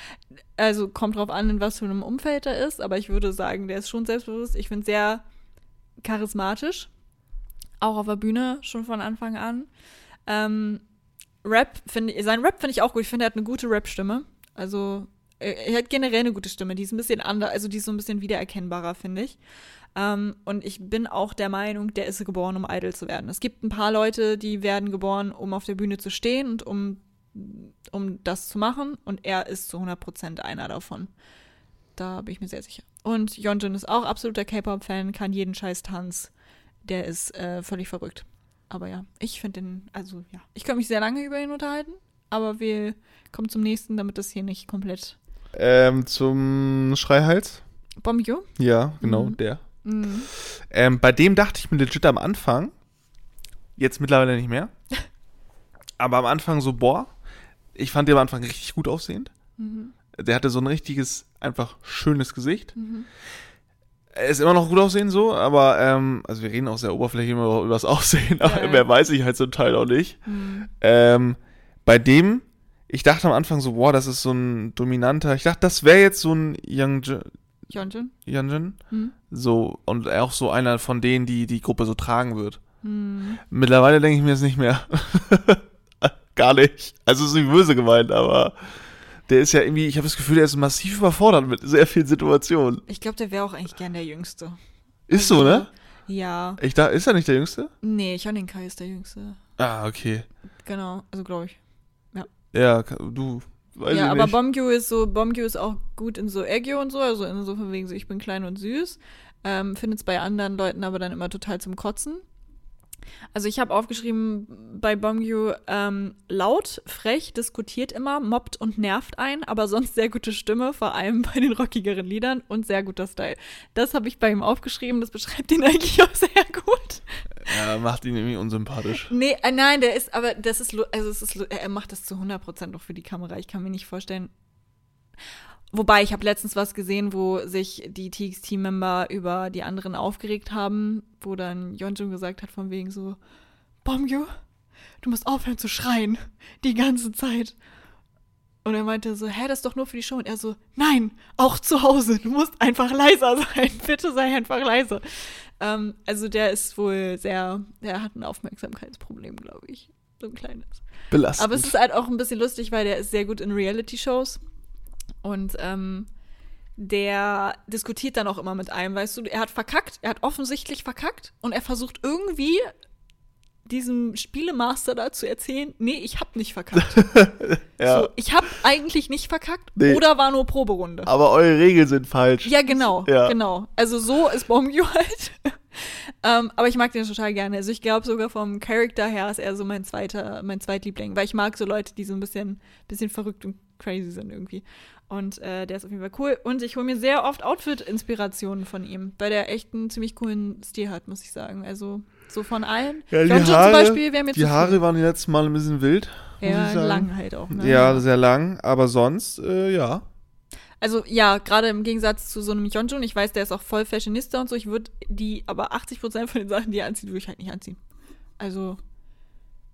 Also kommt drauf an, in was für einem Umfeld er ist, aber ich würde sagen, der ist schon selbstbewusst. Ich finde sehr charismatisch. Auch auf der Bühne schon von Anfang an. Ähm, Rap finde ich, sein Rap finde ich auch gut. Ich finde, er hat eine gute Rap-Stimme. Also, er, er hat generell eine gute Stimme. Die ist ein bisschen anders, also die ist so ein bisschen wiedererkennbarer, finde ich. Ähm, und ich bin auch der Meinung, der ist geboren, um Idol zu werden. Es gibt ein paar Leute, die werden geboren, um auf der Bühne zu stehen und um, um das zu machen. Und er ist zu 100% einer davon. Da bin ich mir sehr sicher. Und Yeonjun ist auch absoluter K-Pop-Fan, kann jeden Scheiß Tanz. Der ist äh, völlig verrückt. Aber ja, ich finde den, also ja, ich könnte mich sehr lange über ihn unterhalten, aber wir kommen zum nächsten, damit das hier nicht komplett. Ähm, zum Schreihals? Bombio? Ja, genau, Mhm. der. Mhm. Ähm, bei dem dachte ich mir legit am Anfang, jetzt mittlerweile nicht mehr, aber am Anfang so, boah, ich fand den am Anfang richtig gut aussehend. Mhm. Der hatte so ein richtiges, einfach schönes Gesicht. Mhm. Er ist immer noch gut aussehen so, aber, ähm, also wir reden auch sehr oberflächlich immer über das Aussehen, aber Ja, ja. mehr weiß ich halt zum Teil auch nicht. Mhm. Ähm, bei dem ich dachte am Anfang so, boah, das ist so ein dominanter. Ich dachte, das wäre jetzt so ein Young Hyunjin? Yunjin. Hm? So, und auch so einer von denen, die die Gruppe so tragen wird. Hm. Mittlerweile denke ich mir es nicht mehr. Gar nicht. Also es ist nicht böse gemeint, aber der ist ja irgendwie, ich habe das Gefühl, der ist massiv überfordert mit sehr vielen Situationen. Ich glaube, der wäre auch eigentlich gern der Jüngste. Ist so, ne? Ja. Ich da, ist er nicht der Jüngste? Nee, Kai ist der Jüngste. Ah, okay. Genau, also glaube ich. Ja, du, weiß ja, aber. Bomgyu ist so, Bomgyu ist auch gut in so Aegyo und so, also in so von wegen so, ich bin klein und süß. Ähm, Findet es bei anderen Leuten aber dann immer total zum Kotzen. Also ich habe aufgeschrieben bei Bomgyu ähm, laut, frech, diskutiert immer, mobbt und nervt ein, aber sonst sehr gute Stimme, vor allem bei den rockigeren Liedern und sehr guter Style. Das habe ich bei ihm aufgeschrieben, das beschreibt ihn eigentlich auch sehr gut. Ja, macht ihn irgendwie unsympathisch. Nee, äh, nein, der ist, aber das ist, also es ist, er macht das zu 100% noch für die Kamera. Ich kann mir nicht vorstellen. Wobei, ich habe letztens was gesehen, wo sich die TXT-Member über die anderen aufgeregt haben, wo dann Yeonjun gesagt hat von wegen so, Bomgyu, du musst aufhören zu schreien, die ganze Zeit. Und er meinte so, hä, das ist doch nur für die Show. Und er so, nein, auch zu Hause, du musst einfach leiser sein, bitte sei einfach leise. Ähm, also der ist wohl sehr, der hat ein Aufmerksamkeitsproblem, glaube ich. So ein kleines. Belastend. Aber es ist halt auch ein bisschen lustig, weil der ist sehr gut in Reality-Shows. Und ähm, der diskutiert dann auch immer mit einem, weißt du, er hat verkackt, er hat offensichtlich verkackt und er versucht irgendwie diesem Spielemaster da zu erzählen, nee, ich hab nicht verkackt. ja. So, ich hab eigentlich nicht verkackt Nee. oder war nur Proberunde. Aber eure Regeln sind falsch. Ja, genau, Ja. genau. Also so ist Bomgyu halt. ähm, aber ich mag den total gerne. Also ich glaube sogar vom Charakter her ist er so mein zweiter, mein Zweitliebling, weil ich mag so Leute, die so ein bisschen, bisschen verrückt und crazy sind irgendwie. Und äh, der ist auf jeden Fall cool. Und ich hole mir sehr oft Outfit-Inspirationen von ihm, weil der echt einen ziemlich coolen Stil hat, muss ich sagen. Also so von allen. Ja, die Yeonjun zum Haare- Beispiel wäre mir Die Haare waren die letzten Mal ein bisschen wild. Ja, lang halt auch. Ne? Ja, sehr lang, aber sonst, äh, ja. Also ja, gerade im Gegensatz zu so einem Yeonjun, ich weiß, der ist auch voll Fashionista und so, ich würde die, aber 80% von den Sachen, die er anzieht, würde ich halt nicht anziehen. Also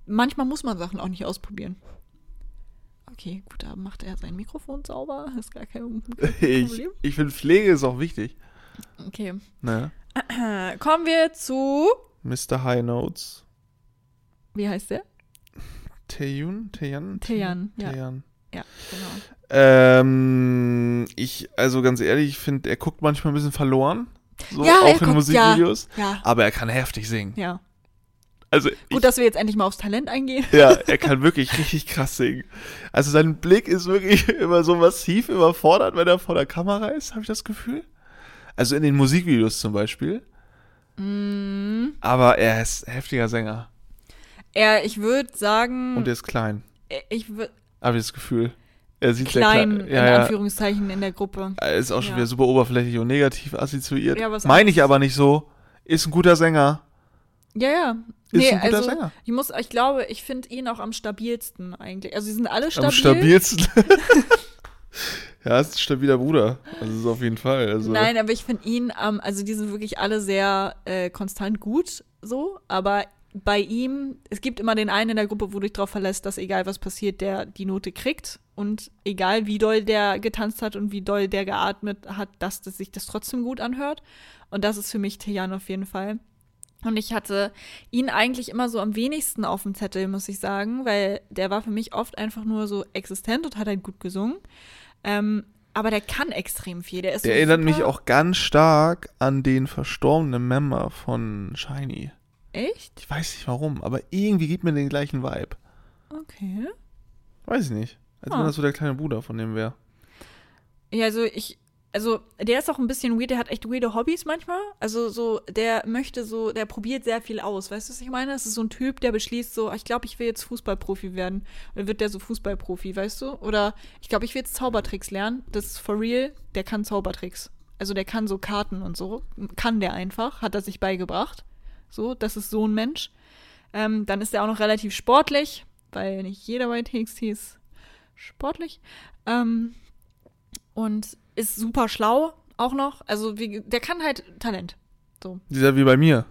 manchmal muss man Sachen auch nicht ausprobieren. Okay, gut, da macht er sein Mikrofon sauber, ist gar kein, kein Ich, Problem. ich finde, Pflege ist auch wichtig. Okay, äh, kommen wir zu, Mr. High Notes. wie heißt der? Taeyun? Taeyan? Taeyan, ja. Taeyan. Ja, genau. Ähm, ich, also ganz ehrlich, ich finde, er guckt manchmal ein bisschen verloren. So, Ja, er auch in guckt- Musikvideos. Ja, Aber er kann heftig singen. ja. Also, Gut, ich, dass wir jetzt endlich mal aufs Talent eingehen. ja, er kann wirklich richtig krass singen. Also sein Blick ist wirklich immer so massiv überfordert, wenn er vor der Kamera ist, habe ich das Gefühl. Also in den Musikvideos zum Beispiel. Mm, Aber er ist ein heftiger Sänger. er, ich würde sagen, Und er ist klein. ich würde Habe ich das Gefühl. Er sieht klein, sehr klein. in Ja, ja. Anführungszeichen, in der Gruppe. Er ist auch schon Ja. wieder super oberflächlich und negativ assoziiert. Ja, Meine ich aber nicht so. Ist ein guter Sänger. Ja, ja. Ist ein guter also, Sänger. Ich muss, ich glaube, ich finde ihn auch am stabilsten eigentlich. Also sie sind alle stabil. Am stabilsten. ja, ist ein stabiler Bruder. Also ist auf jeden Fall. Also, Nein, aber ich finde ihn, ähm, also die sind wirklich alle sehr äh, konstant gut, so. Aber bei ihm, es gibt immer den einen in der Gruppe, wo du dich drauf verlässt, dass egal was passiert, der die Note kriegt. Und egal wie doll der getanzt hat und wie doll der geatmet hat, dass das sich das trotzdem gut anhört. Und das ist für mich Tejan auf jeden Fall. Und ich hatte ihn eigentlich immer so am wenigsten auf dem Zettel, muss ich sagen, weil der war für mich oft einfach nur so existent und hat halt gut gesungen. Ähm, aber der kann extrem viel. Der ist Der so erinnert mich auch ganz stark an den verstorbenen Member von Shiny. Echt? Ich weiß nicht warum, aber irgendwie gibt mir den gleichen Vibe. Okay. Weiß ich nicht. Als Ah. wenn das so der kleine Bruder von dem wäre. Ja, also ich, also der ist auch ein bisschen weird, der hat echt weirde Hobbys manchmal. Also so, der möchte so, der probiert sehr viel aus. Weißt du, was ich meine? Das ist so ein Typ, der beschließt so, ich glaube, ich will jetzt Fußballprofi werden. Und dann wird der so Fußballprofi, weißt du? Oder ich glaube, ich will jetzt Zaubertricks lernen. Das ist for real, der kann Zaubertricks. Also der kann so Karten und so. Kann der einfach, hat er sich beigebracht. So, das ist so ein Mensch. Ähm, dann ist er auch noch relativ sportlich, weil nicht jeder bei TXT ist sportlich. Ähm, und ist super schlau auch noch. Also wie, der kann halt Talent. So. Dieser wie bei mir.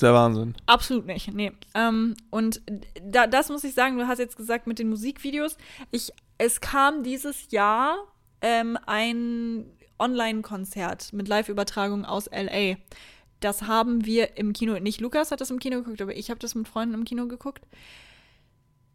Der Wahnsinn. Absolut nicht, nee. Ähm, und da, das muss ich sagen, du hast jetzt gesagt mit den Musikvideos. Ich, es kam dieses Jahr ähm, ein Online-Konzert mit Live-Übertragung aus LA. Das haben wir im Kino, nicht Lukas hat das im Kino geguckt, aber ich habe das mit Freunden im Kino geguckt.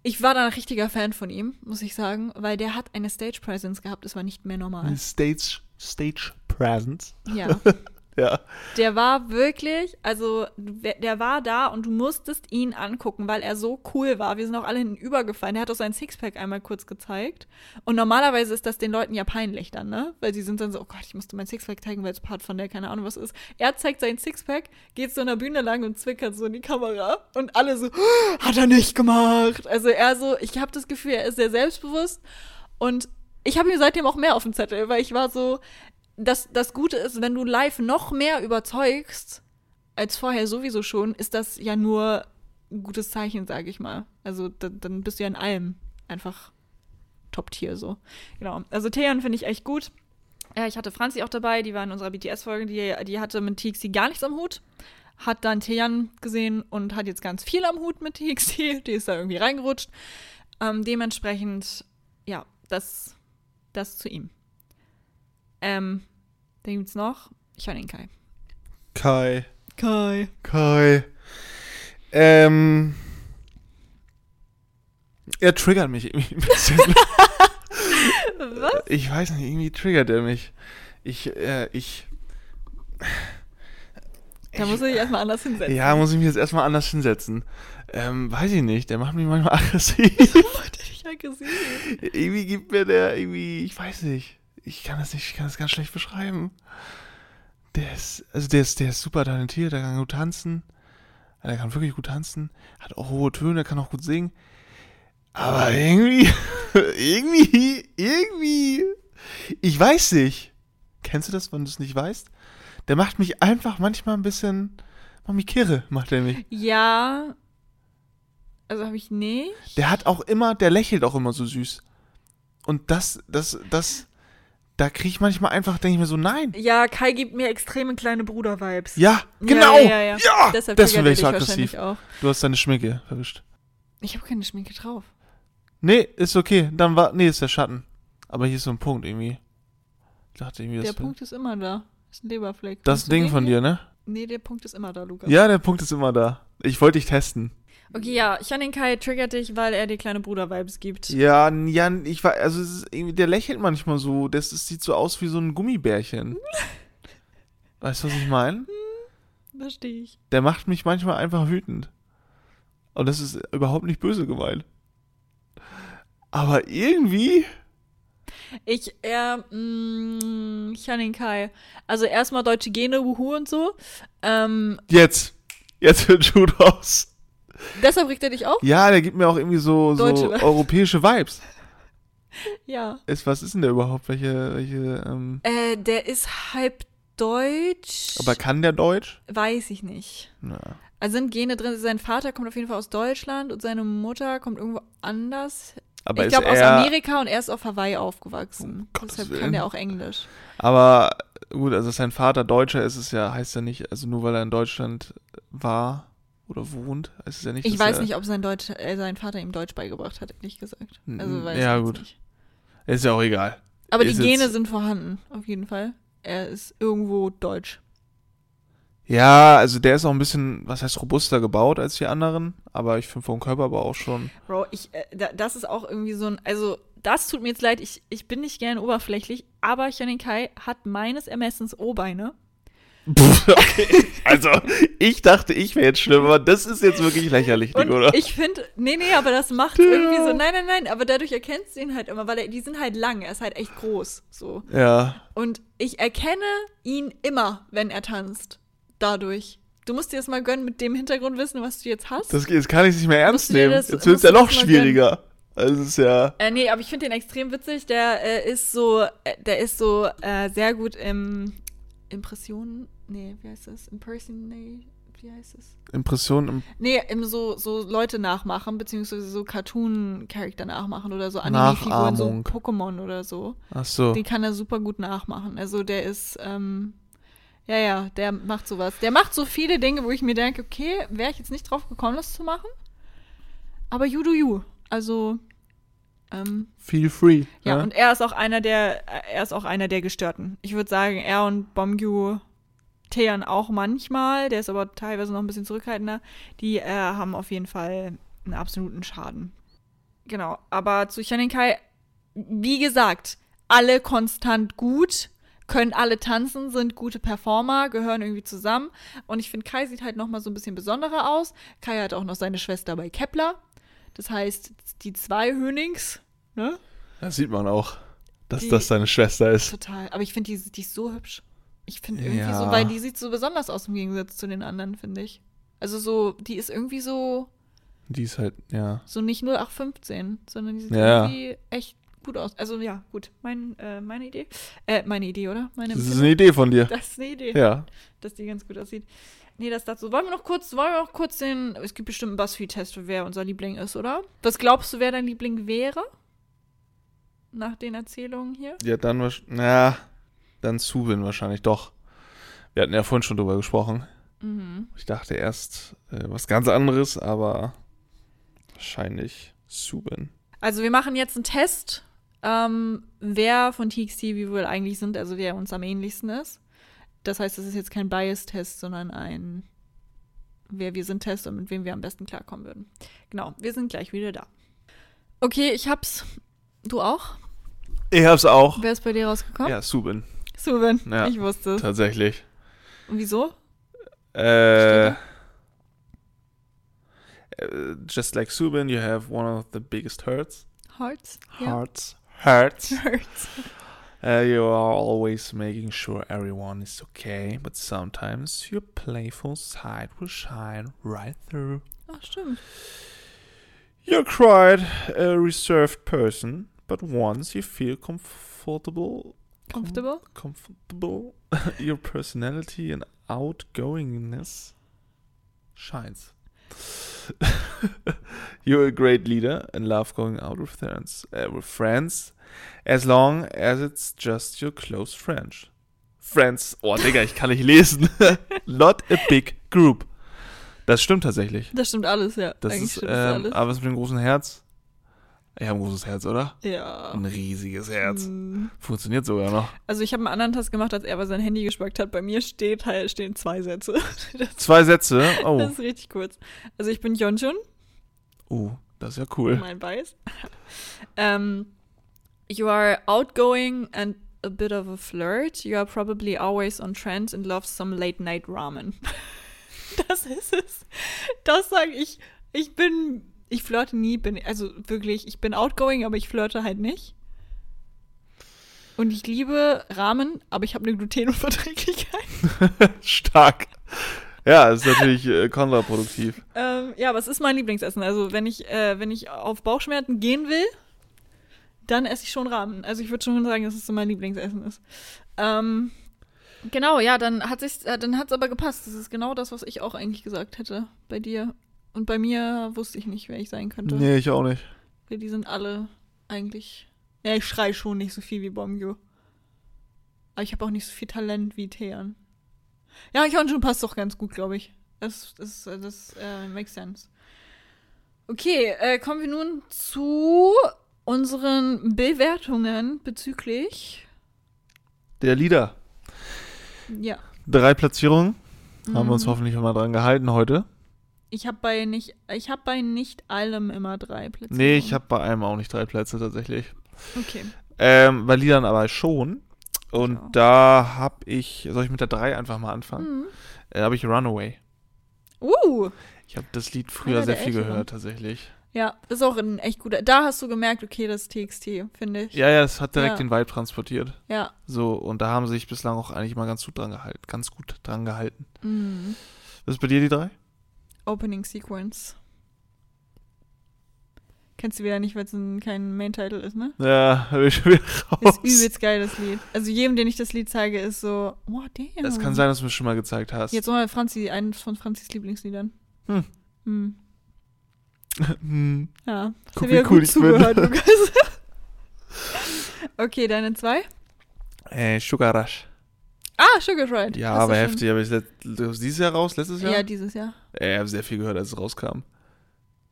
Ich war da ein richtiger Fan von ihm, muss ich sagen, weil der hat eine Stage Presence gehabt, das war nicht mehr normal. Stage, Stage Presence. Ja. Ja. Der war wirklich, also der war da und du musstest ihn angucken, weil er so cool war. Wir sind auch alle hinübergefallen. Der hat auch sein Sixpack einmal kurz gezeigt. Und normalerweise ist das den Leuten ja peinlich dann, ne? Weil sie sind dann so, oh Gott, ich musste mein Sixpack zeigen, weil es Part von der keine Ahnung was ist. Er zeigt sein Sixpack, geht so in der Bühne lang und zwickert so in die Kamera. Und alle so, oh, hat er nicht gemacht. Also er so, ich habe das Gefühl, er ist sehr selbstbewusst. Und ich habe ihm seitdem auch mehr auf dem Zettel, weil ich war so, das, das Gute ist, wenn du live noch mehr überzeugst, als vorher sowieso schon, ist das ja nur ein gutes Zeichen, sage ich mal. Also da, dann bist du ja in allem einfach Top-Tier so. Genau. Also Theon finde ich echt gut. Ja, ich hatte Franzi auch dabei, die war in unserer BTS-Folge, die, die hatte mit TXT gar nichts am Hut. Hat dann Tejan gesehen und hat jetzt ganz viel am Hut mit TXT. Die ist da irgendwie reingerutscht. Ähm, dementsprechend, ja, das, das zu ihm. Ähm, den gibt's noch. Ich höre den Kai. Kai. Kai. Kai. Ähm. Er triggert mich irgendwie ein bisschen. Was? Ich weiß nicht, irgendwie triggert er mich. Ich, äh, ich. Da muss er sich erstmal anders hinsetzen. Ja, muss ich mich jetzt erstmal anders hinsetzen. Ähm, weiß ich nicht, der macht mich manchmal aggressiv. Macht er dich aggressiv? irgendwie gibt mir der irgendwie, ich weiß nicht. Ich kann das nicht, ich kann das ganz schlecht beschreiben. Der ist, also der ist, der ist super talentiert, der kann gut tanzen. Der kann wirklich gut tanzen, hat auch hohe Töne, kann auch gut singen. Aber irgendwie, irgendwie, irgendwie, ich weiß nicht. Kennst du das, wenn du es nicht weißt? Der macht mich einfach manchmal ein bisschen, macht mich kirre, macht er mich. Ja. Also habe ich nicht. Der hat auch immer, der lächelt auch immer so süß. Und das, das, das, da kriege ich manchmal einfach, denke ich mir so, nein. Ja, Kai gibt mir extreme kleine Bruder-Vibes. Ja, genau. Ja, ja, ja. ja. Deshalb deswegen wäre ich so aggressiv. auch. Du hast deine Schminke verwischt. Ich habe keine Schminke drauf. Nee, ist okay. Dann war, nee, ist der Schatten. Aber hier ist so ein Punkt irgendwie. Ich dachte irgendwie, Der Punkt ist immer da. Ist ein Leberfleck. das Ding von dir, ne? Nee, der Punkt ist immer da, Lukas. Ja, der Punkt ist immer da. Ich wollte dich testen. Okay, ja, den Kai triggert dich, weil er dir kleine Bruder-Vibes gibt. Ja, Jan, ich war, also ist der lächelt manchmal so. Das, das sieht so aus wie so ein Gummibärchen. weißt du, was ich meine? Verstehe ich. Der macht mich manchmal einfach wütend. Und das ist überhaupt nicht böse gemeint. Aber irgendwie. Ich, äh, mh, ich den Kai. Also erstmal deutsche Gene, wuhu und so. Ähm, Jetzt. Jetzt wird Jude aus. deshalb regt er dich auf? Ja, der gibt mir auch irgendwie so, so europäische Vibes. Ja. Ist, was ist denn der überhaupt? Welche, welche, ähm, Äh, der ist halb deutsch. aber kann der Deutsch? Weiß ich nicht. Na. Also sind Gene drin. Sein Vater kommt auf jeden Fall aus Deutschland und seine Mutter kommt irgendwo anders. Aber ich glaube aus er, Amerika und er ist auf Hawaii aufgewachsen. Um Deshalb Willen. kann der auch Englisch. Aber gut, also sein Vater Deutscher ist es ja, heißt ja nicht, also nur weil er in Deutschland war oder wohnt, es ja nicht. Ich weiß nicht, ob sein, Deutsch, äh, sein Vater ihm Deutsch beigebracht hat, ehrlich gesagt. Also weiß Ja, gut. nicht. Ist ja auch egal. Aber die Ist Gene jetzt- sind vorhanden, auf jeden Fall. Er ist irgendwo deutsch. Ja, also der ist auch ein bisschen, was heißt robuster gebaut als die anderen, aber ich finde vom Körperbau auch schon. Bro, ich, äh, da, das ist auch irgendwie so ein, also das tut mir jetzt leid, ich, ich bin nicht gern oberflächlich, aber Janin Kai hat meines Ermessens O-Beine. okay. Also, ich dachte, ich wäre jetzt schlimm, aber das ist jetzt wirklich lächerlich, Und oder? ich finde, nee, nee, aber das macht irgendwie so, nein, nein, nein, aber dadurch erkennst du ihn halt immer, weil er, die sind halt lang, er ist halt echt groß, so. ja. Und ich erkenne ihn immer, wenn er tanzt. Dadurch. Du musst dir das mal gönnen mit dem Hintergrundwissen, was du jetzt hast. Das, das kann ich nicht mehr ernst nehmen. das- jetzt wird es musst ja noch schwieriger. Also, es ist ja. Äh, nee, aber ich finde den extrem witzig. Der äh, ist so, äh, der ist so äh, sehr gut im Impressionen. Nee, wie heißt das? Impersonate. Wie heißt das? Impression im Nee, im so, so Leute nachmachen, beziehungsweise so Cartoon-Charakter nachmachen oder so Anime-Figuren, so. Pokémon oder so. Ach so. Die kann er super gut nachmachen. Also der ist, ähm, Ja, ja, der macht sowas. Der macht so viele Dinge, wo ich mir denke, okay, wäre ich jetzt nicht drauf gekommen, das zu machen. Aber you do you. Also, ähm, Feel free. ja, ne? und er ist auch einer der, er ist auch einer der Gestörten. Ich würde sagen, er und Bomgyu Tean auch manchmal, der ist aber teilweise noch ein bisschen zurückhaltender. Die äh, haben auf jeden Fall einen absoluten Schaden. Genau, aber zu Kai, wie gesagt, alle konstant gut, können alle tanzen, sind gute Performer, gehören irgendwie zusammen. Und ich finde, Kai sieht halt noch mal so ein bisschen besonderer aus. Kai hat auch noch seine Schwester bei Kepler. Das heißt, die zwei Hönings, ne? Das sieht man auch, dass Die- das seine Schwester ist. Total. Aber ich finde, die, die ist so hübsch. Ich finde irgendwie Ja. so, weil die sieht so besonders aus im Gegensatz zu den anderen, finde ich. Also so, die ist irgendwie so, Die ist halt, ja. so nicht 0815, sondern die sieht Ja. irgendwie echt gut aus. Also ja, gut. Mein, äh, meine Idee. Äh, meine Idee, oder? Meine Das ist eine Idee von dir. das ist eine Idee, Ja. dass die ganz gut aussieht. Nee, das dazu. Wollen wir noch kurz, wollen wir noch kurz den. Es gibt bestimmt einen Buzzfeed-Test, für wer unser Liebling ist, oder? Was glaubst du, wer dein Liebling wäre? Nach den Erzählungen hier? Ja, dann wahrscheinlich, na, dann Subin wahrscheinlich doch. Wir hatten ja vorhin schon drüber gesprochen. Mhm. Ich dachte erst äh, was ganz anderes, aber wahrscheinlich Subin. Also wir machen jetzt einen Test, ähm, wer von TXT wir wohl eigentlich sind, also wer uns am ähnlichsten ist. Das heißt, es ist jetzt kein Bias-Test, sondern ein wer wir sind Test und mit wem wir am besten klarkommen würden. Genau, wir sind gleich wieder da. Okay, ich hab's. Du auch? Ich hab's auch. Wer ist bei dir rausgekommen? Ja, Subin, Suben. Ja. Ich wusste es. tatsächlich. Und wieso? Äh, äh, just like Subin, you have one of the biggest hurts. Hearts? Hearts. Hurts. Hurts. Uh, you are always making sure everyone is okay, but sometimes your playful side will shine right through. Ach, stimmt. You're quite a reserved person, but once you feel comfortable, com- Comfortable? comfortable, your personality and outgoingness shines. You're a great leader and love going out with friends, uh, with friends, as long as it's just your close friends. Friends. Oh, Digga, ich kann nicht lesen. Not a big group. Das stimmt tatsächlich. Das stimmt alles, ja. Das Eigentlich ist, stimmt ähm, alles. aber was mit dem großen Herz? Ich habe ein großes Herz, oder? ja. Ein riesiges Herz. Mm. Funktioniert sogar noch. Also ich habe einen anderen Test gemacht, als er aber sein Handy gespackt hat. Bei mir steht halt, stehen zwei Sätze. Das, Zwei Sätze. Oh. das ist richtig kurz. Also ich bin Yeonjun, Uh, das ist ja cool. mein Weiß. ähm, you are outgoing and a bit of a flirt. You are probably always on trend and love some late night ramen. das ist es. Das sage ich. Ich bin, ich flirte nie, bin, also wirklich, ich bin outgoing, aber ich flirte halt nicht. Und ich liebe Ramen, aber ich habe eine Glutenunverträglichkeit. Stark. Ja, ist natürlich äh, kontraproduktiv. Ähm, ja, was ist mein Lieblingsessen? Also, wenn ich, äh, wenn ich auf Bauchschmerzen gehen will, dann esse ich schon Ramen. Also, ich würde schon sagen, dass es so mein Lieblingsessen ist. Ähm, genau, ja, dann hat es äh, dann hat's aber gepasst. Das ist genau das, was ich auch eigentlich gesagt hätte bei dir. Und bei mir wusste ich nicht, wer ich sein könnte. Nee, ich auch nicht. Die sind alle eigentlich. Ja, ich schrei schon nicht so viel wie Bomgyo. Aber ich habe auch nicht so viel Talent wie Thean. Ja, Hyunjin passt doch ganz gut, glaube ich. Das, das, das äh, makes sense. Okay, äh, kommen wir nun zu unseren Bewertungen bezüglich. Der Lieder. Ja. Drei Platzierungen. Haben wir uns Mhm. hoffentlich mal dran gehalten heute. Ich habe bei nicht, ich habe bei nicht allem immer drei Plätze. Nee, ich habe bei einem auch nicht drei Plätze tatsächlich. Okay. Ähm, bei Liedern aber schon. Und Ja. da habe ich, soll ich mit der 3 einfach mal anfangen? Mhm. Äh, habe ich Runaway. Uh, Ich habe das Lied früher sehr viel gehört, tatsächlich. ja, ist auch ein echt guter. Da hast du gemerkt, okay, das ist TXT, finde ich. Ja, ja, es hat direkt Ja. den Vibe transportiert. Ja. So, und da haben sie sich bislang auch eigentlich mal ganz gut dran gehalten. Ganz gut dran gehalten. Mhm. Was ist bei dir die drei? Opening Sequence. Kennst du wieder nicht, weil es ein- kein Main-Title ist, ne? Ja, hab ich schon wieder raus. Ist übelst geil, das Lied. Also jedem, den ich das Lied zeige, ist so, oh, damn. Es kann sein, dass du mir schon mal gezeigt hast. Jetzt mal Franzi, eines von Franzis Lieblingsliedern. Hm. Hm. Hm. Ja. Guck, wie cool gut ich bin. zugehört, Lukas. okay, deine zwei. Äh, Sugar Rush. Ah, Sugar Fried. Ja, Hast aber heftig. Aber ich dieses Jahr raus, letztes Jahr? Ja, dieses Jahr. Äh, ich habe sehr viel gehört, als es rauskam.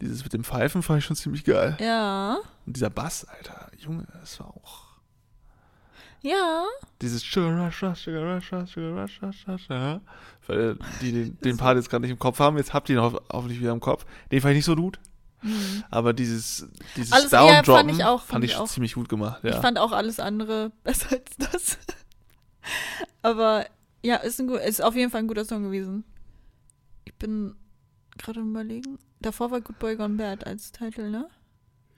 Dieses mit dem Pfeifen fand ich schon ziemlich geil. Ja. Und dieser Bass, Alter, Junge, das war auch. Ja. Dieses Sugar Rush, Rush, Sugar Rush, Rush, Sugar Rush, Rush, Rush, ja. Weil die den, den Part jetzt gerade nicht im Kopf haben, jetzt habt ihr ihn hoff- hoffentlich wieder im Kopf. Den fand ich nicht so gut, Hm. aber dieses, dieses Alles- ja, fand Downdroppen ich auch, fand fand ich ich auch. ziemlich gut gemacht, ja. Ich fand auch alles andere besser als das. Aber ja, ist, ein, ist auf jeden Fall ein guter Song gewesen. Ich bin gerade am überlegen. Davor war Good Boy Gone Bad als Titel, ne?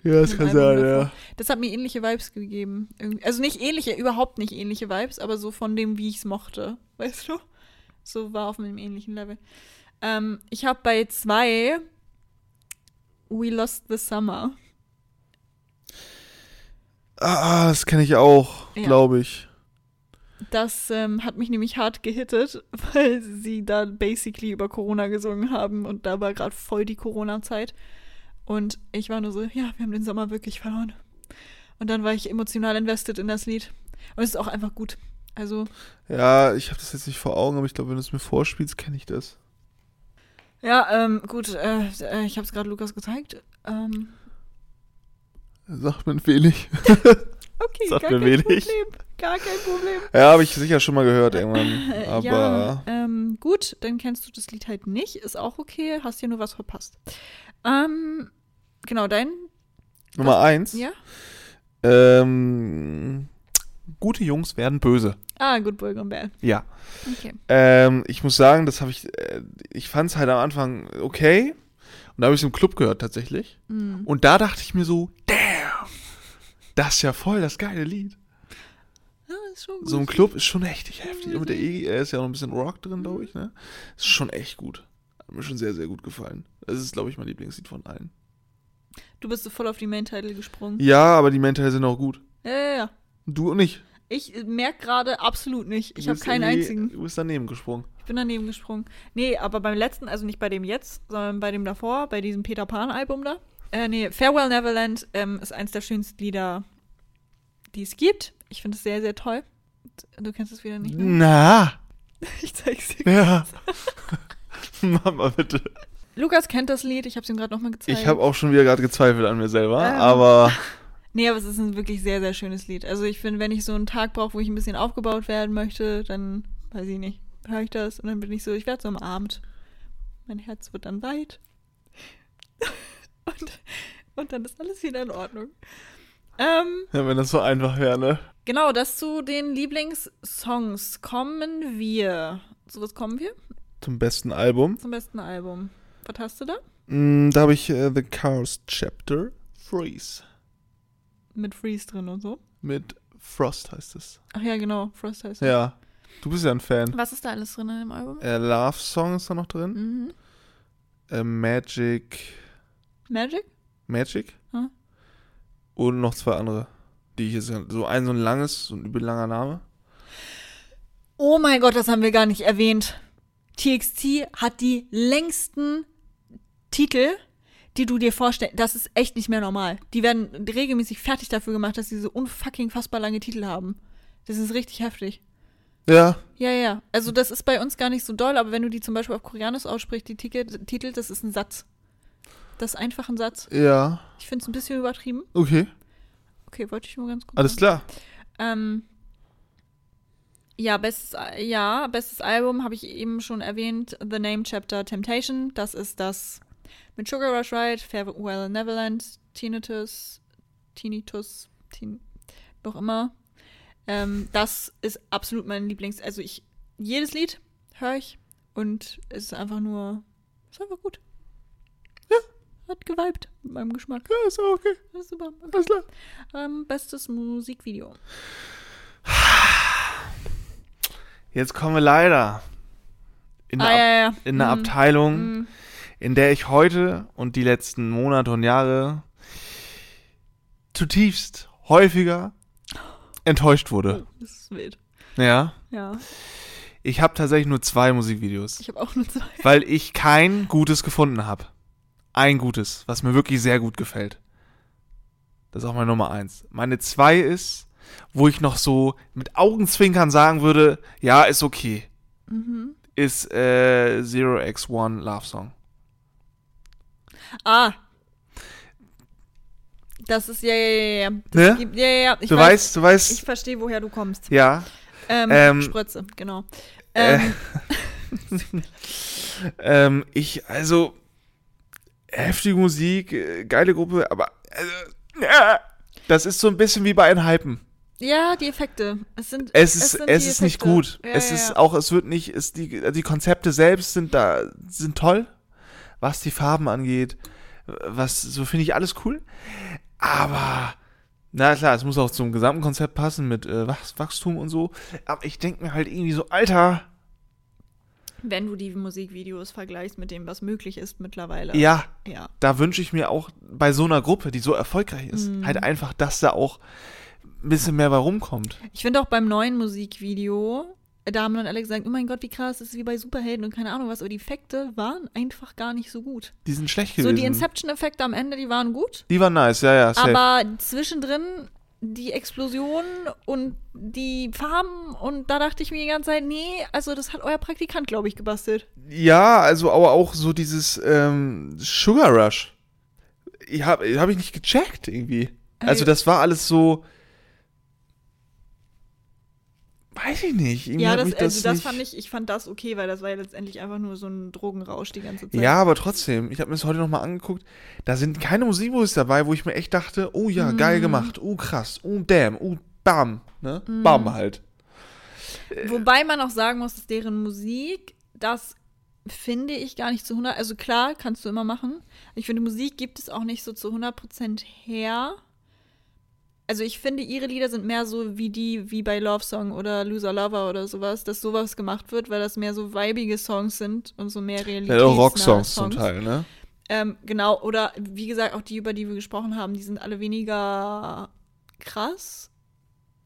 ja, das kann sein, ja. Das hat mir ähnliche Vibes gegeben. Also nicht ähnliche, überhaupt nicht ähnliche Vibes, aber so von dem, wie ich es mochte. Weißt du? So war auf einem ähnlichen Level. Ähm, ich habe bei zwei We Lost the Summer. Ah, das kenne ich auch, Ja. glaube ich. Das ähm, hat mich nämlich hart gehittet, weil sie da basically über Corona gesungen haben und da war gerade voll die Corona-Zeit. Und ich war nur so, ja, wir haben den Sommer wirklich verloren. Und dann war ich emotional invested in das Lied. Und es ist auch einfach gut. Also, Ja, ich habe das jetzt nicht vor Augen, aber ich glaube, wenn du es mir vorspielst, kenne ich das. ja, ähm, gut, äh, äh, ich habe es gerade Lukas gezeigt. Ähm, Sagt man wenig. okay, Sagt gar mir kein wenig. Problem. Gar kein Problem. Ja, habe ich sicher schon mal gehört irgendwann. Aber ja, ähm, gut, dann kennst du das Lied halt nicht. Ist auch okay, hast dir nur was verpasst. Ähm, genau, dein, Nummer eins. ja? Ähm, gute Jungs werden böse. Ah, Good Boy Gone Bad. Ja. Okay. Ähm, ich muss sagen, das habe ich, äh, ich fand es halt am Anfang okay. Und da habe ich es im Club gehört tatsächlich. Mm. Und da dachte ich mir so, damn, das ist ja voll das geile Lied. Ja, ist schon gut. So ein Club ist schon richtig heftig. Und mit der Iggy, er ist ja noch ein bisschen Rock drin, glaube ich, ne? Ist schon echt gut. Hat mir schon sehr, sehr gut gefallen. Das ist, glaube ich, mein Lieblingslied von allen. Du bist so voll auf die Main-Title gesprungen. Ja, aber die Mental sind auch gut. Ja, ja, ja. Du nicht. Ich merke gerade absolut nicht. Ich habe keinen einzigen. Du bist daneben gesprungen. Ich bin daneben gesprungen. Nee, aber beim letzten, also nicht bei dem jetzt, sondern bei dem davor, bei diesem Peter Pan-Album da. Äh, nee, Farewell Neverland ähm, ist eins der schönsten Lieder, die es gibt. Ich finde es sehr, sehr toll. Du kennst es wieder nicht, ne? Na, Ich zeig's dir. ja. Mama, bitte. Lukas kennt das Lied, ich habe es ihm gerade nochmal gezeigt. Ich habe auch schon wieder gerade gezweifelt an mir selber, Ähm. aber Nee, aber es ist ein wirklich sehr, sehr schönes Lied. Also ich finde, wenn ich so einen Tag brauche, wo ich ein bisschen aufgebaut werden möchte, dann weiß ich nicht, höre ich das und dann bin ich so, ich werde so umarmt. Mein Herz wird dann weit. Und, und dann ist alles wieder in Ordnung. Ähm, ja, wenn das so einfach wäre, ne? genau, das zu den Lieblingssongs. Kommen wir. Zu was kommen wir? Zum besten Album. Zum besten Album. Was hast du da? Mm, da habe ich äh, The Chaos Chapter Freeze. Mit Freeze drin und so. Mit Frost heißt es. Ach ja, genau, Frost heißt es. Ja. Du bist ja ein Fan. Was ist da alles drin in dem Album? Äh, Love Song ist da noch drin. Mhm. Äh, Magic. Magic? Magic? Hm. Und noch zwei andere. Die ich jetzt. So ein so ein langes, so ein übel langer Name. Oh mein Gott, das haben wir gar nicht erwähnt. TXT hat die längsten Titel, die du dir vorstellst. Das ist echt nicht mehr normal. Die werden regelmäßig fertig dafür gemacht, dass sie so unfucking fassbar lange Titel haben. Das ist richtig heftig. Ja. Ja, ja. Also das ist bei uns gar nicht so doll, aber wenn du die zum Beispiel auf Koreanisch aussprichst, die Titel, Titel das ist ein Satz. Das ist einfach ein Satz. Ja. Ich finde es ein bisschen übertrieben. Okay. Okay, wollte ich nur ganz kurz Alles sagen. klar. Ähm, ja, bestes, ja, bestes Album habe ich eben schon erwähnt. The Name Chapter Temptation. Das ist das mit Sugar Rush Ride, Farewell Neverland, Tinnitus, Tinnitus, Tin, noch immer. Ähm, das ist absolut mein Lieblings. Also ich, jedes Lied höre ich und es ist einfach nur, ist einfach gut. Hat geweibt mit meinem Geschmack. Ja, ist auch okay. Das ist super. Okay. Alles klar. Ähm, bestes Musikvideo. Jetzt kommen wir leider in eine, Ah, ja, ja. in eine Mhm. Abteilung, Mhm. in der ich heute und die letzten Monate und Jahre zutiefst häufiger enttäuscht wurde. Oh, das ist wild. Ja. Ja, Ich habe tatsächlich nur zwei Musikvideos, ich habe auch nur zwei. weil ich kein gutes gefunden habe. Ein gutes, was mir wirklich sehr gut gefällt. Das ist auch meine Nummer eins. Meine zwei ist wo ich noch so mit Augenzwinkern sagen würde, ja, ist okay, Mhm. ist äh, Zero X1 Love Song. Ah. Das ist, ja, ja, ja, ja. Ne? gibt, ja, ja, ja. Ich Du weiß, weißt, du weißt, Ich verstehe, woher du kommst. ja. Ähm, Ähm, Sprötze, genau. Äh, Ähm, ähm, ich, also, heftige Musik, äh, geile Gruppe, aber, also, ja, das ist so ein bisschen wie bei Hypen. ja, die Effekte. Es sind, Es ist, sind es ist nicht gut. Ja, es ja, ist ja. auch, es wird nicht, es, die, die Konzepte selbst sind da, sind toll, was die Farben angeht, was, so finde ich alles cool. Aber, na klar, es muss auch zum gesamten Konzept passen mit äh, Wach, Wachstum und so. Aber ich denke mir halt irgendwie so, Alter, Wenn du die Musikvideos vergleichst mit dem, was möglich ist mittlerweile. ja, Ja. da wünsche ich mir auch bei so einer Gruppe, die so erfolgreich ist, Mhm. halt einfach, dass da auch ein bisschen mehr bei rumkommt. Ich finde auch beim neuen Musikvideo, da haben dann alle gesagt, oh mein Gott, wie krass, das ist wie bei Superhelden und keine Ahnung was, aber die Effekte waren einfach gar nicht so gut. Die sind schlecht So gewesen. die Inception-Effekte am Ende, die waren gut, die waren nice, ja, ja, safe. aber zwischendrin die Explosionen und die Farben und da dachte ich mir die ganze Zeit, nee, also das hat euer Praktikant, glaube ich, gebastelt. Ja, also aber auch so dieses ähm, Sugar Rush. Ich hab, hab ich nicht gecheckt irgendwie. Also das war alles so. Weiß ich nicht. Irgendwie Ja, das, mich also das fand ich, ich fand das okay, weil das war ja letztendlich einfach nur so ein Drogenrausch die ganze Zeit. Ja, aber trotzdem, ich habe mir das heute nochmal angeguckt. Da sind keine Musikvideos dabei, wo ich mir echt dachte, oh ja, Mhm. geil gemacht, oh krass, oh damn, oh bam, ne? Mhm. Bam halt. Wobei man auch sagen muss, dass deren Musik, das finde ich gar nicht zu 100, also klar, kannst du immer machen. Ich finde, Musik gibt es auch nicht so zu 100% her. Also ich finde, ihre Lieder sind mehr so wie die, wie bei Love Song oder Loser Lover oder sowas, dass sowas gemacht wird, weil das mehr so weibige Songs sind und so mehr Realität. Ja, Rocksongs zum Teil, ne? Ähm, genau, oder wie gesagt, auch die, über die wir gesprochen haben, die sind alle weniger krass,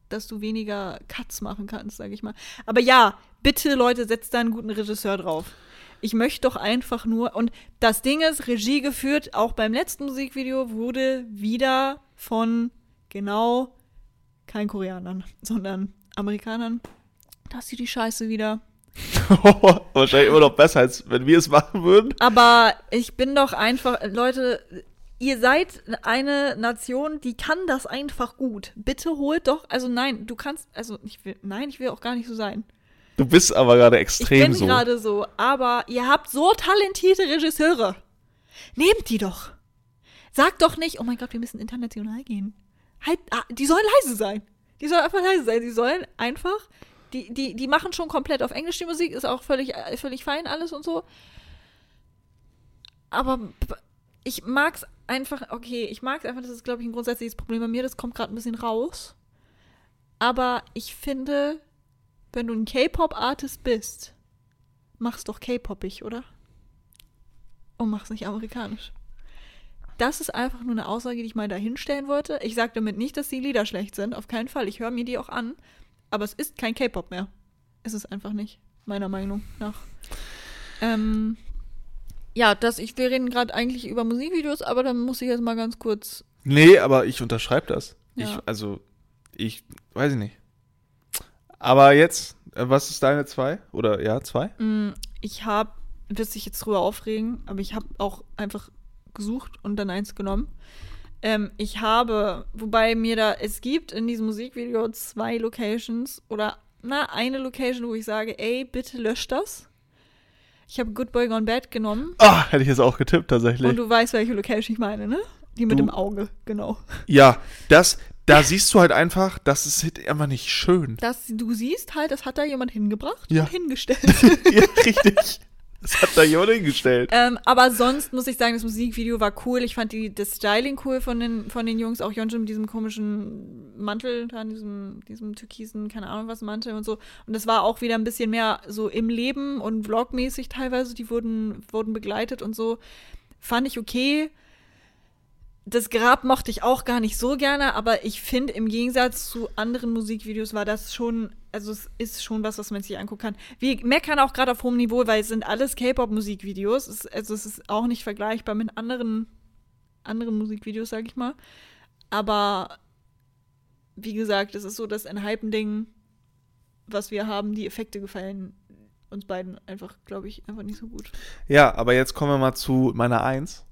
dass du weniger Cuts machen kannst, sag ich mal. Aber ja, bitte Leute, setzt da einen guten Regisseur drauf. Ich möchte doch einfach nur, und das Ding ist, Regie geführt, auch beim letzten Musikvideo wurde wieder von genau kein Koreanern, sondern Amerikanern. Da ist die Scheiße wieder. Wahrscheinlich immer noch besser, als wenn wir es machen würden. Aber ich bin doch einfach, Leute, ihr seid eine Nation, die kann das einfach gut. Bitte holt doch, also nein, du kannst, also ich will, nein, ich will auch gar nicht so sein. Du bist aber gerade Ich extrem bin so. gerade so, aber ihr habt so talentierte Regisseure. Nehmt die doch. Sagt doch nicht, oh mein Gott, wir müssen international gehen. Halt, ah, die sollen leise sein. Die sollen einfach leise sein. Die sollen einfach, die, die, die machen schon komplett auf Englisch die Musik, ist auch völlig, äh, völlig fein alles und so. Aber ich mag's einfach, okay, ich mag's einfach, das ist, glaube ich, ein grundsätzliches Problem bei mir, das kommt gerade ein bisschen raus. Aber ich finde, wenn du ein K-Pop-Artist bist, mach's doch K-Popig, oder? Und mach's nicht amerikanisch. Das ist einfach nur eine Aussage, die ich mal dahinstellen wollte. Ich sage damit nicht, dass die Lieder schlecht sind, auf keinen Fall. Ich höre mir die auch an. Aber es ist kein K-Pop mehr. Es ist einfach nicht, meiner Meinung nach. Ähm, ja, das, ich, wir reden gerade eigentlich über Musikvideos, aber dann muss ich jetzt mal ganz kurz. Nee, aber ich unterschreibe das. Ja. Ich, also, ich weiß ich nicht. Aber jetzt, äh, was ist deine zwei? Oder ja, zwei? Mm, Ich habe, wirst dich jetzt drüber aufregen, aber ich habe auch einfach gesucht und dann eins genommen. Ähm, ich habe, wobei mir da, es gibt in diesem Musikvideo zwei Locations oder na, eine Location, wo ich sage, ey, bitte lösch das. Ich habe Good Boy Gone Bad genommen Ah, hätte ich jetzt auch getippt, tatsächlich. und du weißt, welche Location ich meine, ne? Die mit Du- dem Auge, genau. ja, das, da siehst du halt einfach, das ist halt einfach nicht schön. Das, du siehst halt, das hat da jemand hingebracht Ja. und hingestellt. ja, richtig. Das hat da jemand hingestellt. Ähm, aber sonst muss ich sagen, das Musikvideo war cool. Ich fand die, das Styling cool von den, von den Jungs, auch Yonjin mit diesem komischen Mantel, da in diesem, diesem türkisen, keine Ahnung was Mantel und so. Und das war auch wieder ein bisschen mehr so im Leben und vlogmäßig teilweise. Die wurden, wurden begleitet und so. Fand ich okay. Das Grab mochte ich auch gar nicht so gerne, aber ich finde, im Gegensatz zu anderen Musikvideos war das schon, also es ist schon was, was man sich angucken kann. Wir meckern auch gerade auf hohem Niveau, weil es sind alles K-Pop-Musikvideos. Also es ist auch nicht vergleichbar mit anderen, anderen Musikvideos, sag ich mal. Aber wie gesagt, es ist so das Hypen-Ding, was wir haben. Die Effekte gefallen uns beiden einfach, glaube ich, einfach nicht so gut. Ja, aber jetzt kommen wir mal zu meiner Eins.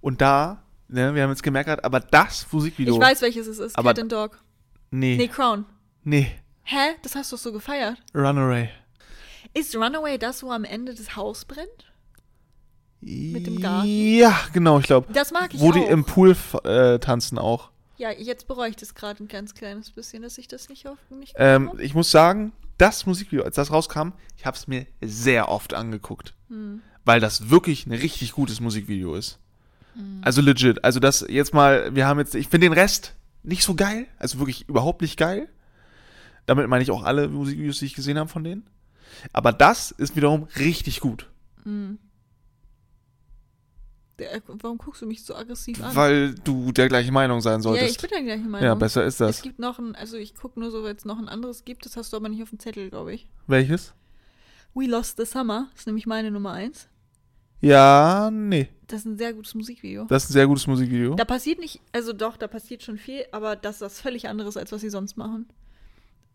Und da, ne, wir haben jetzt gemerkt, aber das Musikvideo. Ich weiß, welches es ist. Aber- Cat and Dog. Nee, Nee, nee, Crown. Hä? Das hast du so gefeiert. Runaway. Ist Runaway das, wo am Ende das Haus brennt? Mit dem Garten? Ja, genau, ich glaube. Das mag ich Wo auch. die im Pool äh, tanzen auch. ja, jetzt bereue ich das gerade ein ganz kleines bisschen, dass ich das nicht auf nicht Ähm, ich muss sagen, das Musikvideo, als das rauskam, ich habe es mir sehr oft angeguckt. Hm. Weil das wirklich ein richtig gutes Musikvideo ist. Hm. Also legit. Also das jetzt mal, wir haben jetzt, ich finde den Rest nicht so geil. Also wirklich überhaupt nicht geil. Damit meine ich auch alle Musikvideos, die ich gesehen habe von denen. Aber das ist wiederum richtig gut. Hm. Der, warum guckst du mich so aggressiv an? Weil du der gleichen Meinung sein ja, ich solltest. bin der gleichen Meinung. Ja, besser ist Es das. gibt noch ein, also ich gucke nur so, weil es noch ein anderes gibt, das hast du aber nicht auf dem Zettel, glaube ich. Welches? We Lost the Summer ist nämlich meine Nummer eins. Ja, nee. Das ist ein sehr gutes Musikvideo. Das ist ein sehr gutes Musikvideo. Da passiert nicht, also doch, da passiert schon viel, aber das ist was völlig anderes, als was sie sonst machen.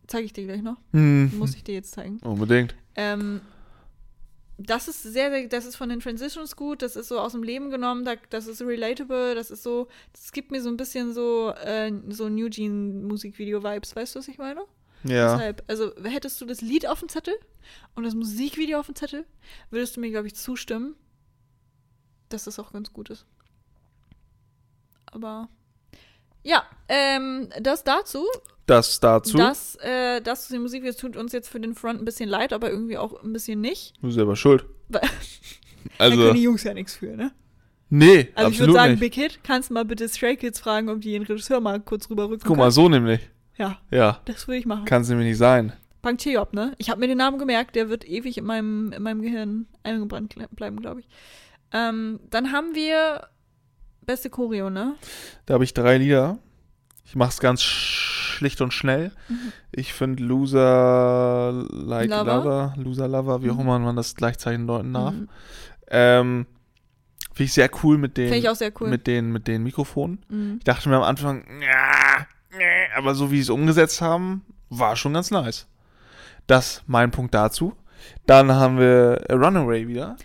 Zeige ich dir gleich noch. Hm. Muss ich dir jetzt zeigen. Unbedingt. Ähm, das ist sehr, sehr, das ist von den Transitions gut, das ist so aus dem Leben genommen, da, das ist relatable, das ist so, das gibt mir so ein bisschen so, äh, so New Jean Musikvideo-Vibes, weißt du, was ich meine? Ja. Deshalb, also hättest du das Lied auf dem Zettel und das Musikvideo auf dem Zettel, würdest du mir, glaube ich, zustimmen, dass das auch ganz gut ist. Aber ja, ähm, das dazu. Das dazu. Das, äh, das zu den Musikvideos tut uns jetzt für den Front ein bisschen leid, aber irgendwie auch ein bisschen nicht. Du selber schuld. Weil- Da Also, können die Jungs ja nichts für, ne? nee, Also ich würde sagen, nicht. Big Hit, kannst du mal bitte Stray Kids fragen, ob die den Regisseur mal kurz rüberrücken Guck mal, so nämlich. Ja, Ja, das würde ich machen. kann es nämlich nicht sein. Cheop, ne? Ich habe mir den Namen gemerkt, der wird ewig in meinem, in meinem Gehirn eingebrannt bleiben, glaube ich. Ähm, dann haben wir beste Choreo, ne? Da habe ich drei Lieder. Ich mach's ganz schlicht und schnell. Mhm. Ich finde Loser Like Lover? Lover, Loser Lover, wie auch Mhm. immer man das Gleichzeichen deuten darf. Mhm. Ähm, finde ich sehr cool mit den, auch cool. mit den, mit den Mikrofonen. Mhm. Ich dachte mir am Anfang, aber so wie sie es umgesetzt haben, war schon ganz nice. Das mein Punkt dazu. Dann haben wir äh, Runaway wieder.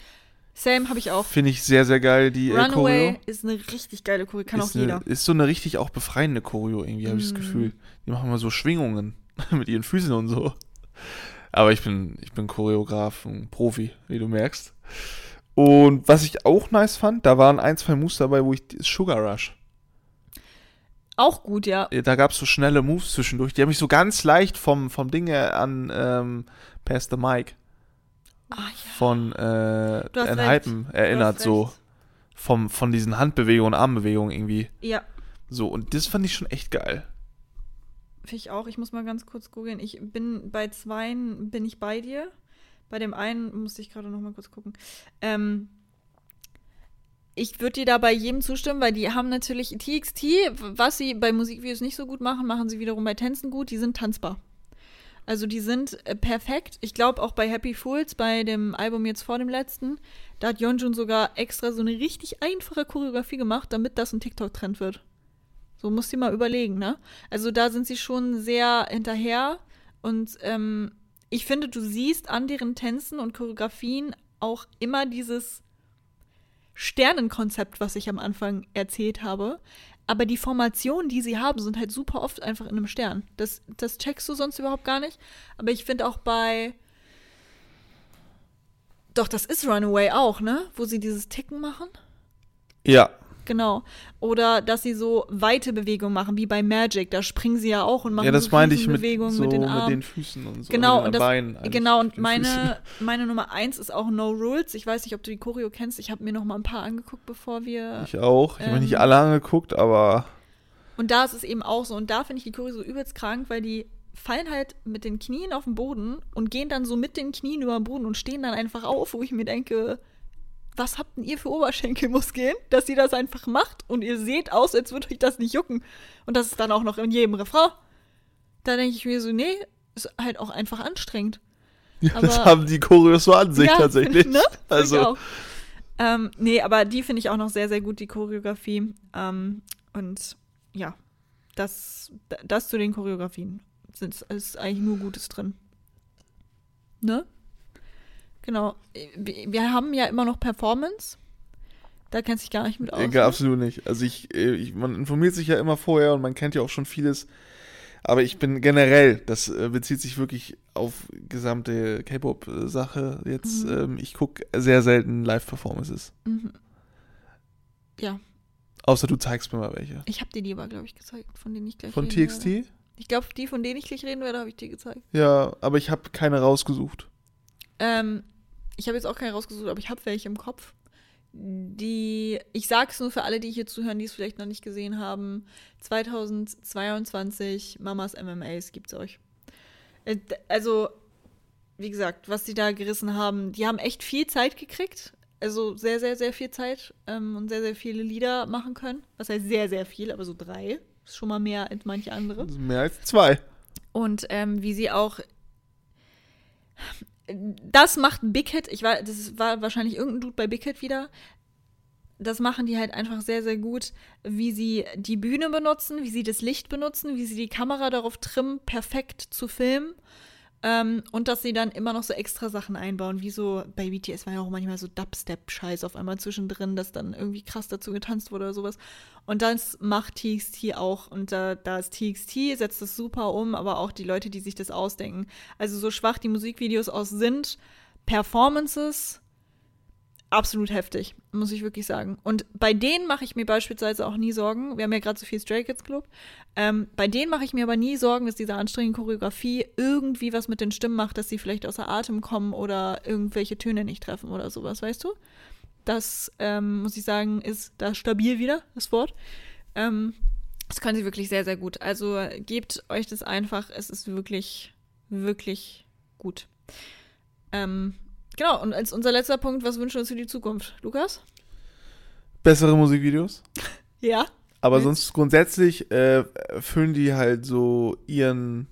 Same habe ich auch. Finde ich sehr, sehr geil, die äh, Runaway Choreo. ist eine richtig geile Choreo, kann auch jeder. Eine, ist so eine richtig auch befreiende Choreo irgendwie, habe ich das Mm. Gefühl. Die machen mal so Schwingungen mit ihren Füßen und so. Aber ich bin, ich bin Choreograf und Profi, wie du merkst. Und was ich auch nice fand, da waren ein, zwei Moves dabei, wo ich Sugar Rush. Auch gut, ja. Da gab es so schnelle Moves zwischendurch. Die haben mich so ganz leicht vom, vom Ding her an ähm, Pass the Mic Ah ja. von äh, Du erinnert, so recht. vom, von diesen Handbewegungen, Armbewegungen irgendwie. Ja, So, und das fand ich schon echt geil. finde ich auch. Ich muss mal ganz kurz googeln. Ich bin bei zweien bin ich bei dir. Bei dem einen musste ich gerade noch mal kurz gucken. Ähm, ich würde dir da bei jedem zustimmen, weil die haben natürlich TXT, was sie bei Musikvideos nicht so gut machen, machen sie wiederum bei Tänzen gut. Die sind tanzbar. Also die sind äh, perfekt. Ich glaube auch bei Happy Fools, bei dem Album jetzt vor dem letzten, da hat Yeonjun sogar extra so eine richtig einfache Choreografie gemacht, damit das ein TikTok-Trend wird. So musst du dir mal überlegen, ne? Also da sind sie schon sehr hinterher und ähm, ich finde, du siehst an deren Tänzen und Choreografien auch immer dieses Sternenkonzept, was ich am Anfang erzählt habe. Aber die Formationen, die sie haben, sind halt super oft einfach in einem Stern. Das, das checkst du sonst überhaupt gar nicht. Aber ich finde auch bei. Doch, das ist Runaway auch, ne? Wo sie dieses Ticken machen. Ja, Genau. Oder dass sie so weite Bewegungen machen, wie bei Magic. Da springen sie ja auch und machen ja, das so meinte ich mit, Bewegungen so mit den mit Armen. den Füßen und so. Genau, mit und das- Beinen Genau, mit und meine, Füßen. meine Nummer eins ist auch No Rules. Ich weiß nicht, ob du die Choreo kennst. Ich habe mir noch mal ein paar angeguckt, bevor wir. Ich auch. Ich habe mir nicht Ähm, alle angeguckt, aber Und da ist es eben auch so. Und da finde ich die Choreo so übelst krank, weil die fallen halt mit den Knien auf den Boden und gehen dann so mit den Knien über den Boden und stehen dann einfach auf, wo ich mir denke, was habt denn ihr für Oberschenkelmuskeln, dass ihr das einfach macht und ihr seht aus, als würde euch das nicht jucken. Und das ist dann auch noch in jedem Refrain. Da denke ich mir so, nee, ist halt auch einfach anstrengend. ja, das aber- haben die Choreos so an sich Ja, tatsächlich. Ne? Also. Ähm, nee, aber die finde ich auch noch sehr, sehr gut, die Choreografie. Ähm, und ja, Das, das zu den Choreografien. Sind, ist eigentlich nur Gutes drin. Ne? Genau. Wir haben ja immer noch Performance. Da kennt sich gar nicht mit aus. Ja, ne? absolut nicht. Also ich, äh, ich, man informiert sich ja immer vorher und man kennt ja auch schon vieles. Aber ich bin generell, das äh, bezieht sich wirklich auf gesamte K-Pop-Sache jetzt. Mhm. Ähm, ich gucke sehr selten Live-Performances. Mhm. Ja, Außer du zeigst mir mal welche. ich habe dir die aber, glaube ich, gezeigt, von denen ich gleich Von TXT? Werde. Ich glaube, die, von denen ich gleich reden werde, habe ich dir gezeigt. Ja, aber ich habe keine rausgesucht. Ähm, ich habe jetzt auch keine rausgesucht, aber ich habe welche im Kopf. Die, ich sag's nur für alle, die hier zuhören, die es vielleicht noch nicht gesehen haben. 2022 Mamas MMAs gibt's euch. Äh, Also, wie gesagt, was die da gerissen haben, die haben echt viel Zeit gekriegt. Also sehr, sehr, sehr viel Zeit ähm, und sehr, sehr viele Lieder machen können. Was heißt sehr, sehr viel, aber so drei. Ist schon mal mehr als manche andere. Mehr als zwei. Und ähm, wie sie auch. Das macht Big Hit. Ich war, das war wahrscheinlich irgendein Dude bei Big Hit wieder. Das machen die halt einfach sehr, sehr gut, wie sie die Bühne benutzen, wie sie das Licht benutzen, wie sie die Kamera darauf trimmen, perfekt zu filmen. Ähm, und dass sie dann immer noch so extra Sachen einbauen, wie so bei BTS war ja auch manchmal so Dubstep-Scheiß auf einmal zwischendrin, dass dann irgendwie krass dazu getanzt wurde oder sowas. Und das macht TXT auch. Und da, da ist TXT, setzt das super um, aber auch die Leute, die sich das ausdenken. Also so schwach die Musikvideos aus sind, Performances, absolut heftig, muss ich wirklich sagen. Und bei denen mache ich mir beispielsweise auch nie Sorgen. Wir haben ja gerade so viel Stray Kids Club. Ähm, bei denen mache ich mir aber nie Sorgen, dass diese anstrengende Choreografie irgendwie was mit den Stimmen macht, dass sie vielleicht außer Atem kommen oder irgendwelche Töne nicht treffen oder sowas, weißt du? Das, ähm, muss ich sagen, ist da stabil wieder, das Wort. Ähm, das können sie wirklich sehr, sehr gut. Also gebt euch das einfach. Es ist wirklich, wirklich gut. Ähm, genau, und als unser letzter Punkt, was wünschen wir uns für die Zukunft? Lukas? Bessere Musikvideos. Ja. Aber Willst- sonst grundsätzlich äh, füllen die halt so ihren.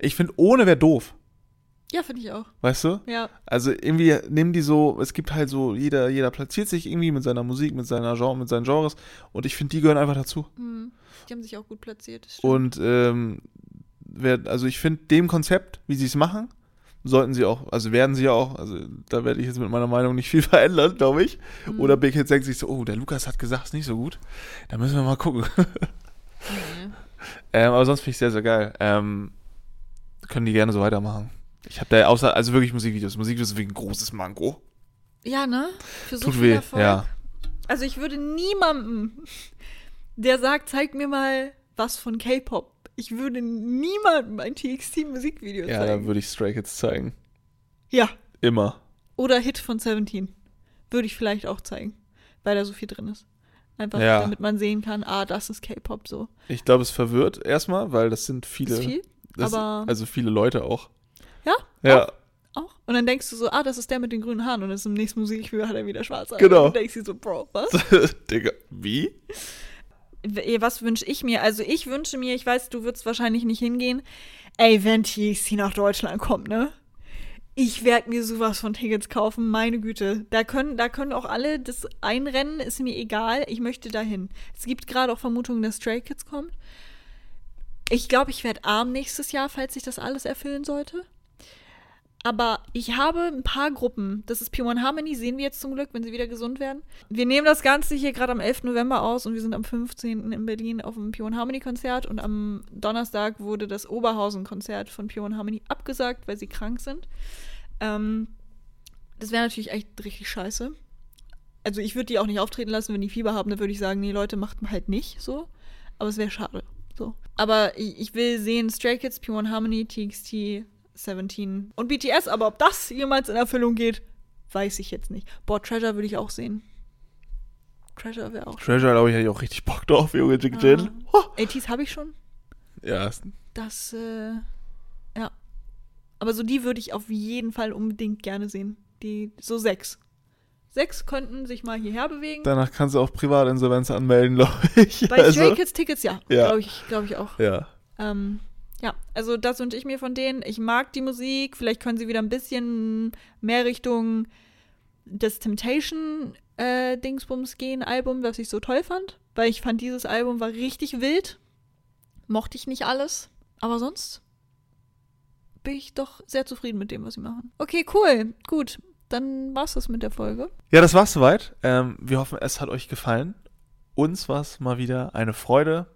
Ich finde, ohne wäre doof. Ja, finde ich auch. Weißt du? Ja. Also irgendwie nehmen die so, es gibt halt so, jeder, jeder platziert sich irgendwie mit seiner Musik, mit seiner Genre, mit seinen Genres und ich finde, die gehören einfach dazu. Hm. Die haben sich auch gut platziert. Und ähm, wer, also ich finde, dem Konzept, wie sie es machen, sollten sie auch, also werden sie ja auch, also da werde ich jetzt mit meiner Meinung nicht viel verändern, glaube ich. Hm. Oder Big Hit denkt sich so, oh, der Lukas hat gesagt, ist nicht so gut. Da müssen wir mal gucken. Nee. ähm, aber sonst finde ich sehr, sehr geil. Ähm, können die gerne so weitermachen. Ich habe da außer, also wirklich Musikvideos. Musikvideos sind wirklich ein großes Manko. Ja, ne? Für so Tut weh, Erfolg. ja. Also ich würde niemandem, der sagt, zeig mir mal was von K-Pop. Ich würde niemandem ein TXT-Musikvideo Ja, dann zeigen. würde ich Stray Kids zeigen. Ja. Immer. Oder Hit von Seventeen. Würde ich vielleicht auch zeigen. Weil da so viel drin ist. Einfach, Ja. damit man sehen kann, ah, das ist K-Pop so. Ich glaube, es verwirrt erstmal, weil das sind viele. ist viel, das, aber- Also viele Leute auch. Ja, Ja. auch. Und dann denkst du so, ah, das ist der mit den grünen Haaren. Und dann ist im nächsten Musikvideo hat er wieder schwarze Haare. Genau. Und du denkst dir so, Bro, was? Digga, wie? Was wünsche ich mir? Also ich wünsche mir, ich weiß, du würdest wahrscheinlich nicht hingehen. Ey, wenn TXT nach Deutschland kommt, ne? Ich werde mir sowas von Tickets kaufen, meine Güte. Da können, da können auch alle das einrennen, ist mir egal. Ich möchte dahin. Es gibt gerade auch Vermutungen, dass Stray Kids kommt. Ich glaube, ich werde arm nächstes Jahr, falls sich das alles erfüllen sollte. Aber ich habe ein paar Gruppen. Das ist P1 Harmony, sehen wir jetzt zum Glück, wenn sie wieder gesund werden. Wir nehmen das Ganze hier gerade am 11. November aus und wir sind am 15. in Berlin auf dem P1 Harmony Konzert und am Donnerstag wurde das Oberhausen-Konzert von P1 Harmony abgesagt, weil sie krank sind. Ähm, das wäre natürlich echt richtig scheiße. Also ich würde die auch nicht auftreten lassen, wenn die Fieber haben, dann würde ich sagen, nee, Leute, macht halt nicht so. Aber es wäre schade. So. Aber ich, ich will sehen Stray Kids, P1 Harmony, TXT, 17 und BTS, aber ob das jemals in Erfüllung geht, weiß ich jetzt nicht. Boah, Treasure würde ich auch sehen. Treasure wäre auch. Treasure, glaube ich, hätte ich auch richtig Bock drauf, Junge, Jig Jill. Ah. 80s habe ich schon. Ja, Das, äh, ja. Aber so die würde ich auf jeden Fall unbedingt gerne sehen. Die, so sechs. Sechs könnten sich mal hierher bewegen. danach kannst du auch Privatinsolvenz anmelden, glaube ich. Bei also, Stray Kids Tickets, ja. Ja. Glaube ich, glaub ich auch. Ja. Ähm, ja, also das wünsche ich mir von denen. Ich mag die Musik. Vielleicht können sie wieder ein bisschen mehr Richtung des Temptation äh, Dingsbums gehen, Album, was ich so toll fand. weil ich fand, dieses Album war richtig wild. Mochte ich nicht alles, aber sonst bin ich doch sehr zufrieden mit dem, was sie machen. Okay, cool. Gut, dann war's das mit der Folge. Ja, das war's soweit. Ähm, wir hoffen, es hat euch gefallen. Uns war es mal wieder eine Freude.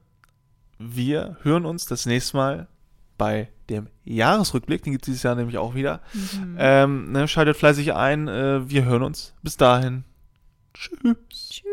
Wir hören uns das nächste Mal bei dem Jahresrückblick. Den gibt es dieses Jahr nämlich auch wieder. Mhm. Ähm, ne, schaltet fleißig ein. Äh, wir hören uns. Bis dahin. Tschüss. Tschüss.